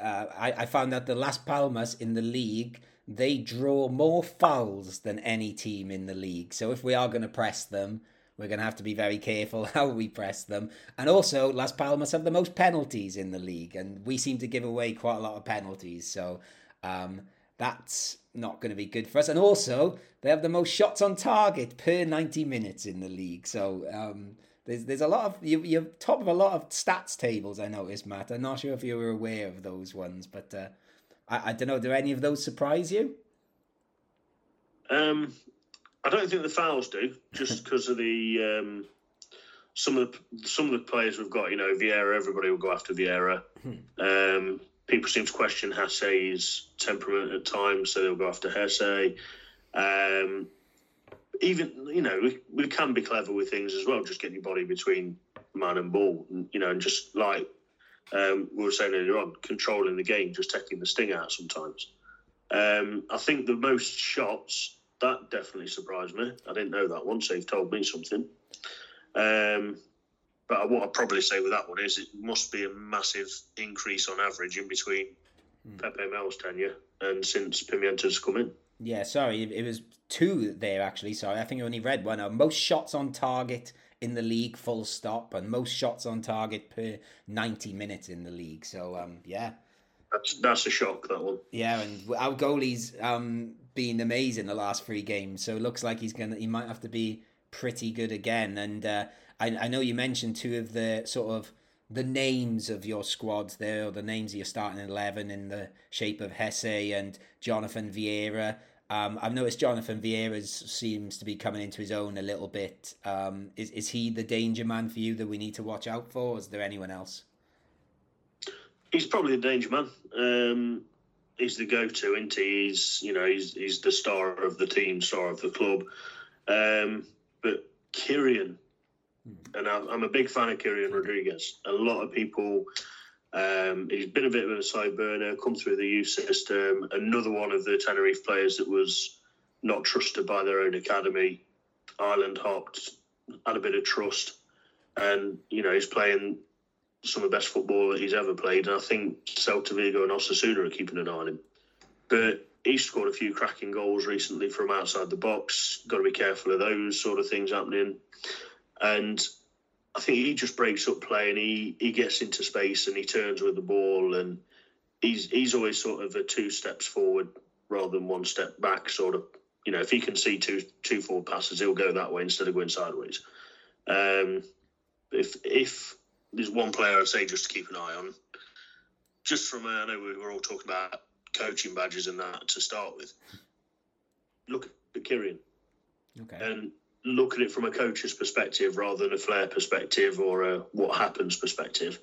uh, I, I found out the Las Palmas in the league they draw more fouls than any team in the league. So if we are going to press them, we're going to have to be very careful how we press them. And also, Las Palmas have the most penalties in the league, and we seem to give away quite a lot of penalties. So um, that's not going to be good for us. And also, they have the most shots on target per 90 minutes in the league. So um, there's there's a lot of you you're top of a lot of stats tables. I noticed, Matt. I'm not sure if you were aware of those ones, but uh, I, I don't know. Do any of those surprise you? Um, I don't think the fouls do, just because of the um, some of the some of the players we've got. You know, Viera. Everybody will go after Viera. Hmm. Um, people seem to question Jesé's temperament at times, so they'll go after Hesse. Um, even you know we, we can be clever with things as well. Just get your body between man and ball, and, you know, and just like um, we were saying earlier on, controlling the game, just taking the sting out sometimes. Um, I think the most shots that definitely surprised me. I didn't know that one, so you've told me something. Um, but what I'd probably say with that one is it must be a massive increase on average in between mm. Pepe Mel's tenure and since Pimienta's come in. Yeah, sorry, it was two there actually. Sorry, I think I only read one. Uh, most shots on target in the league, full stop, and most shots on target per ninety minutes in the league. So, um, yeah, that's that's a shock that one. Yeah, and our goalie's um been amazing the last three games, so it looks like he's gonna he might have to be pretty good again. And uh, I I know you mentioned two of the sort of the names of your squads there, or the names of your starting eleven in the shape of Jesé and Jonathan Viera. Um, I've noticed Jonathan Viera seems to be coming into his own a little bit. Um, is is he the danger man for you that we need to watch out for? Or is there anyone else? He's probably the danger man. Um, he's the go-to, isn't he? He's you know he's he's the star of the team, star of the club. Um, but Kirian. And I'm a big fan of Kirian Rodriguez. A lot of people um, he's been a bit of a side burner, come through the youth system. Another one of the Tenerife players that was not trusted by their own academy. Island hopped, had a bit of trust, and you know he's playing some of the best football that he's ever played. And I think Celta Vigo and Osasuna are keeping an eye on him. But he's scored a few cracking goals recently from outside the box. Got to be careful of those sort of things happening. And I think he just breaks up play and he, he gets into space and he turns with the ball and he's he's always sort of a two steps forward rather than one step back. Sort of, you know, if he can see two two forward passes, he'll go that way instead of going sideways. Um, if if there's one player I'd say just to keep an eye on, just from uh, I know we were all talking about coaching badges and that to start with. Look at Kirian. Okay. And look at it from a coach's perspective rather than a Flair perspective or a what happens perspective.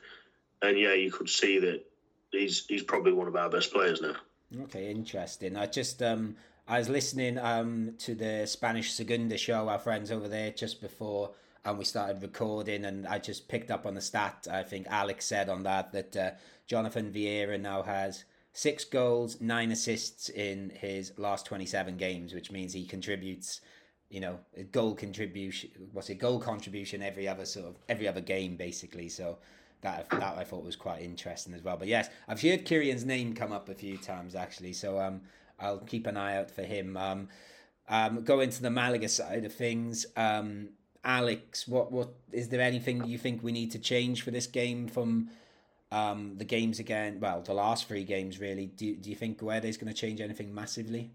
And yeah, you could see that he's he's probably one of our best players now. Okay, interesting. I just um I was listening um to the Spanish Segunda show, our friends over there, just before and we started recording, and I just picked up on the stat. I think Alex said on that that uh, Jonathan Viera now has six goals, nine assists in his last twenty-seven games, which means he contributes. You know, a goal contribution. What's it? Goal contribution every other sort of every other game, basically. So that that I thought was quite interesting as well. But yes, I've heard Kirian's name come up a few times actually. So um, I'll keep an eye out for him. Um, um, go into the Malaga side of things. Um, Alex, what what is there anything you think we need to change for this game from um, the games again? Well, the last three games really. Do do you think Guedes going to change anything massively?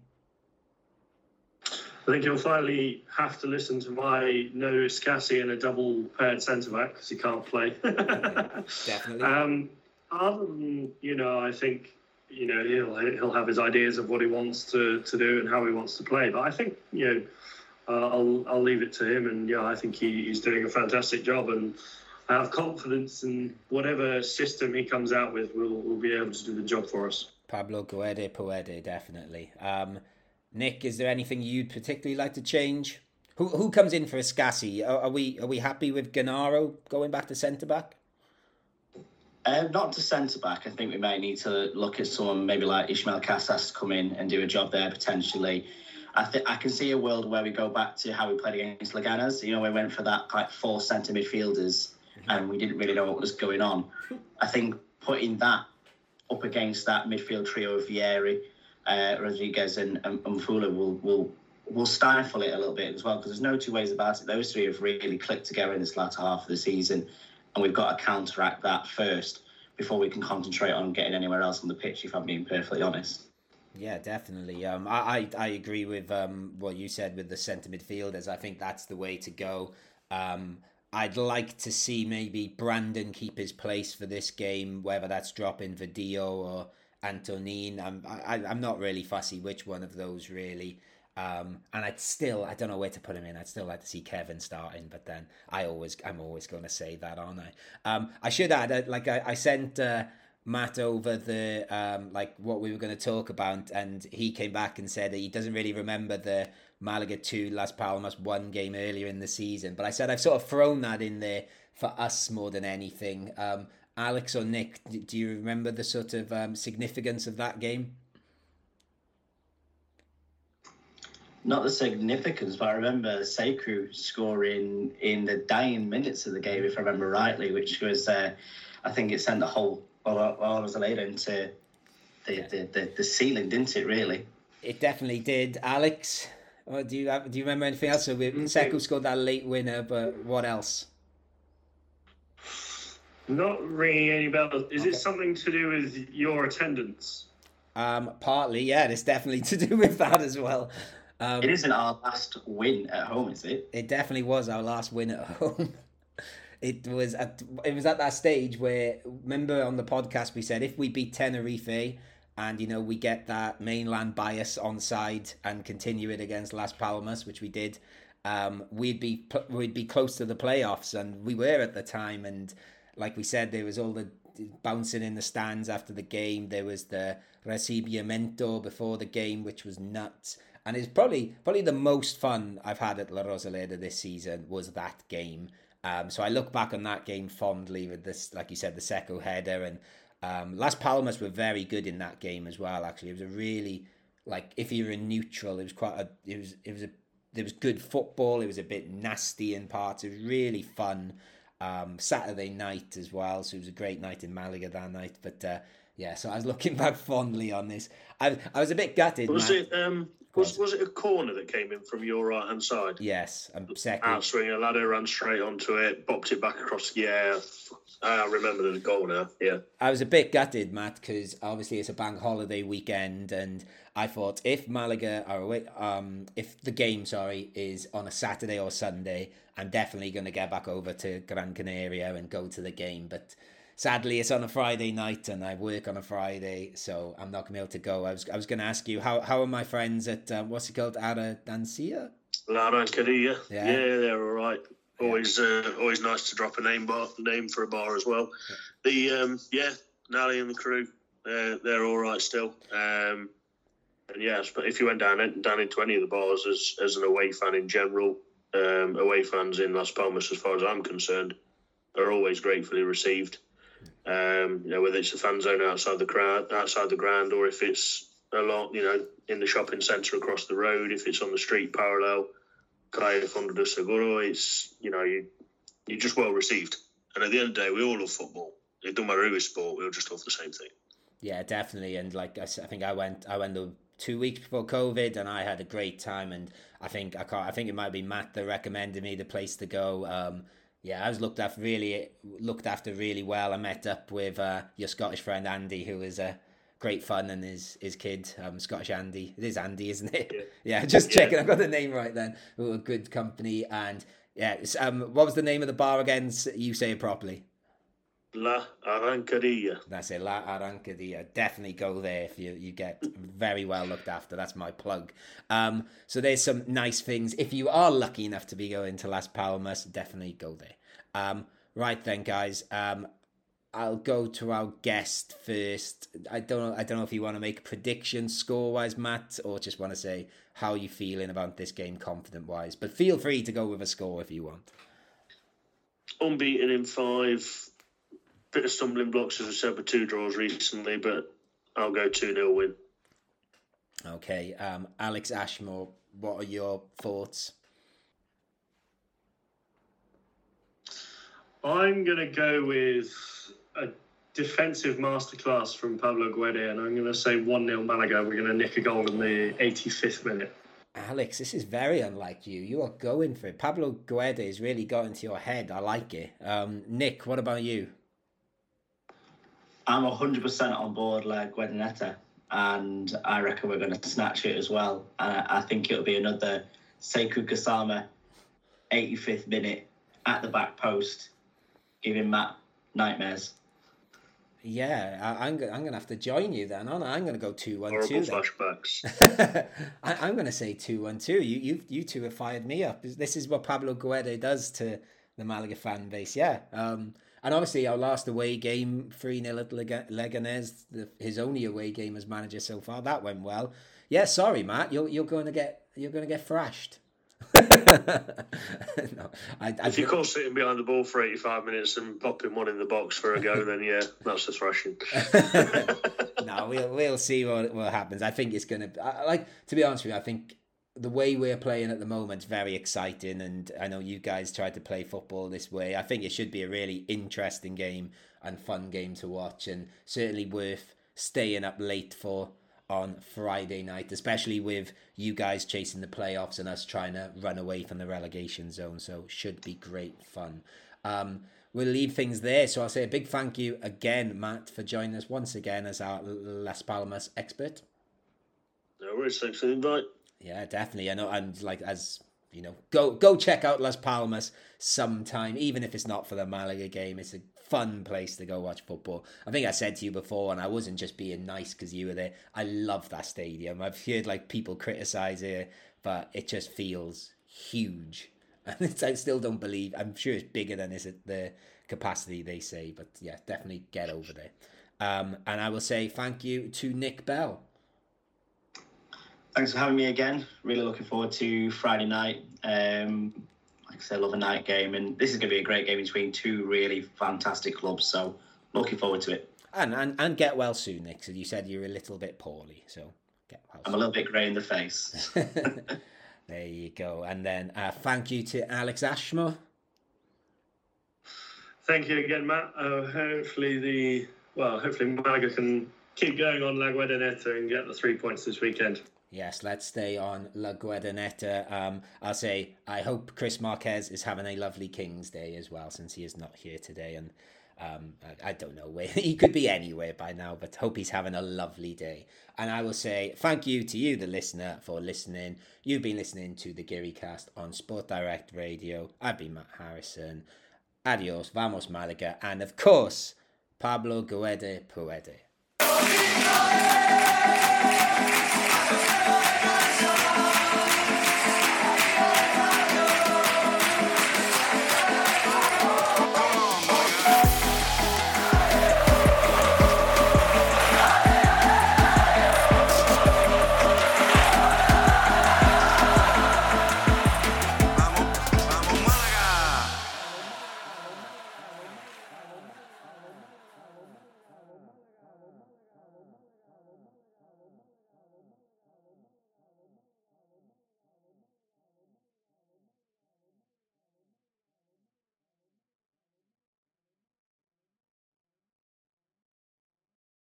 I think you'll finally have to listen to my no Scassi and a double paired centre back because he can't play. Definitely. Um, other than you know, I think you know he'll he'll have his ideas of what he wants to, to do and how he wants to play. But I think you know uh, I'll I'll leave it to him, and yeah, I think he, he's doing a fantastic job, and I have confidence in whatever system he comes out with, we'll we'll be able to do the job for us. Pablo Guede Puede, definitely. Um, Nick, is there anything you'd particularly like to change? Who who comes in for Escassi? Are, are we are we happy with Genaro going back to centre back? Uh, not to centre back. I think we might need to look at someone maybe like Ismael Casas to come in and do a job there potentially. I think I can see a world where we go back to how we played against Leganes. You know, we went for that like four centre midfielders, mm-hmm. and we didn't really know what was going on. I think putting that up against that midfield trio of Viera, uh, Rodriguez, and, and, and will will will stifle it a little bit as well because there's no two ways about it. Those three have really clicked together in this latter half of the season, and we've got to counteract that first before we can concentrate on getting anywhere else on the pitch. If I'm being perfectly honest. Yeah, definitely. Um, I, I, I agree with um, what you said with the centre midfielders. I think that's the way to go. Um, I'd like to see maybe Brandon keep his place for this game, whether that's dropping Vadillo or Antonin. I'm I, I'm not really fussy which one of those really. Um, and I'd still I don't know where to put him in. I'd still like to see Kevin starting, but then I always I'm always going to say that, aren't I? Um, I should add like I, I sent. Uh, Matt over the um, like what we were going to talk about, and he came back and said that he doesn't really remember the Malaga two Las Palmas one game earlier in the season. But I said I've sort of thrown that in there for us more than anything. Um, Alex or Nick, do you remember the sort of um, significance of that game? Not the significance, but I remember Sekou scoring in the dying minutes of the game, if I remember rightly, which was, uh, I think it sent the whole well, well, I was later into the, yeah. the, the, the ceiling, didn't it? Really, it definitely did. Alex, or do you have, do you remember anything else? So we, Sekou scored that late winner, but what else? Not ringing any bells. Is okay. it something to do with your attendance? Um, partly, yeah. It's definitely to do with that as well. Um, it isn't our last win at home, is it? It definitely was our last win at home it was at it was at that stage where remember on the podcast we said if we beat Tenerife and you know we get that mainland bias on side and continue it against Las Palmas, which we did, um, we'd be we'd be close to the playoffs, and we were at the time. And like we said, there was all the bouncing in the stands after the game. There was the recibimiento before the game, which was nuts. And it's probably probably the most fun I've had at La Rosaleda this season was that game. Um, so I look back on that game fondly with this, like you said, the Sekou header and um, Las Palmas were very good in that game as well. Actually, it was a really like if you were in neutral, it was quite a it was it was a there was good football. It was a bit nasty in parts. It was really fun. Um, Saturday night as well, so it was a great night in Malaga that night. But uh, yeah, so I was looking back fondly on this. I I was a bit gutted. Was Matt. it um was was it a corner that came in from your right hand side? Yes, and second. Outswing, a ladder ran straight onto it, bopped it back across. Yeah, I remember the goal now. Yeah, I was a bit gutted, Matt, because obviously it's a bank holiday weekend, and I thought if Malaga are away, um, if the game, sorry, is on a Saturday or Sunday, I'm definitely going to get back over to Gran Canaria and go to the game, but sadly it's on a Friday night and I work on a Friday, so I'm not gonna be able to go. I was I was gonna ask you how how are my friends at uh, what's it called Ara Dancia? La Rancheria. Yeah. yeah, they're all right. Always, uh, always nice to drop a name bar, name for a bar as well. The um, yeah, Nally and the crew, they're, they're all right still. Um, and yes, but if you went down down into any of the bars as as an away fan in general, um, away fans in Las Palmas, as far as I'm concerned, are always gratefully received. Um, you know, whether it's the fan zone outside the crowd, outside the ground, or if it's a lot, you know, in the shopping centre across the road, if it's on the street parallel, Calle Fondo de Seguro, it's you know, you you're just well received. And at the end of the day, we all love football. It don't matter who is sport, we all just love the same thing. Yeah, definitely. And like I, I think I went, I went the two weeks before COVID, and I had a great time. And I think I can't, I think it might be Matt that recommended me the place to go. Um, yeah, I was looked after really looked after really well. I met up with uh, your Scottish friend Andy, who was uh, great fun, and his his kid, um, Scottish Andy. It is Andy, isn't it? Yeah, yeah just checking. I've got the name right then. Were good company, and yeah. Um, what was the name of the bar again? You say it properly. La Arrancadia. That's it, La Arrancadia. Definitely go there if you, you get very well looked after. That's my plug. Um, so there's some nice things. If you are lucky enough to be going to Las Palmas, definitely go there. Um, right then, guys. Um, I'll go to our guest first. I don't know. I don't know if you want to make a prediction score wise, Matt, or just want to say how you feeling about this game, confident wise. But feel free to go with a score if you want. Unbeaten in five bit of stumbling blocks, as I said, with two draws recently, but I'll go 2 0 win. Okay. Um, Alex Ashmore, what are your thoughts? I'm going to go with a defensive masterclass from Pablo Guede, and I'm going to say 1 0 Malaga. We're going to nick a goal in the 85th minute. Alex, this is very unlike you. You are going for it. Pablo Guede has really got into your head. I like it. Um, Nick, what about you? I'm 100% on board like Guadineta, and I reckon we're going to snatch it as well. And I think it'll be another Sekou Gassama 85th minute at the back post, giving Matt nightmares. Yeah, I, am I'm, I'm gonna have to join you then. I'm, I'm gonna go two one two. flashbacks. I, am gonna say two one two. You you you two have fired me up. This is what Pablo Guede does to the Malaga fan base. Yeah. Um, and obviously, our last away game, 3 0 at Leganés, the, his only away game as manager so far, that went well. Yeah, sorry, Matt, you're, you're going to get you're going to get thrashed. no, I, I if you call sitting behind the ball for 85 minutes and popping one in the box for a go, then yeah, that's a thrashing. no, we'll, we'll see what, what happens. I think it's going to, like, to be honest with you, I think the way we're playing at the moment is very exciting and I know you guys tried to play football this way. I think it should be a really interesting game and fun game to watch and certainly worth staying up late for on Friday night, especially with you guys chasing the playoffs and us trying to run away from the relegation zone. So should be great fun. Um, we'll leave things there. So I'll say a big thank you again, Matt, for joining us once again as our Las Palmas expert. No worries. Thanks for the invite. Yeah, definitely. I know. And like as you know, go go check out Las Palmas sometime, even if it's not for the Malaga game. It's a fun place to go watch football. I think I said to you before, and I wasn't just being nice because you were there. I love that stadium. I've heard like people criticize it, but it just feels huge. And I still don't believe. I'm sure it's bigger than is it the capacity they say, but yeah, definitely get over there. Um, and I will say thank you to Nick Bell thanks for having me again. Really looking forward to Friday night. Um, like I said, love a night game, and this is going to be a great game between two really fantastic clubs. So looking forward to it. And and, and get well soon, Nick. So you said you're a little bit poorly, so get well. I'm a little bit grey in the face. there you go. And then uh, thank you to Alex Ashmore. Thank you again, Matt. Uh, hopefully the well, hopefully Malaga can keep going on La Guadineta and get the three points this weekend. Yes, let's stay on La Guadineta. Um, I'll say I hope Chris Marquez is having a lovely King's Day as well, since he is not here today. And um, I, I, don't know where he could be anywhere by now, but hope he's having a lovely day. And I will say thank you to you, the listener, for listening. You've been listening to the Geary Cast on Sport Direct Radio. I've been Matt Harrison. Adios, vamos Malaga, and of course, Pablo Guede Puede. Thank you.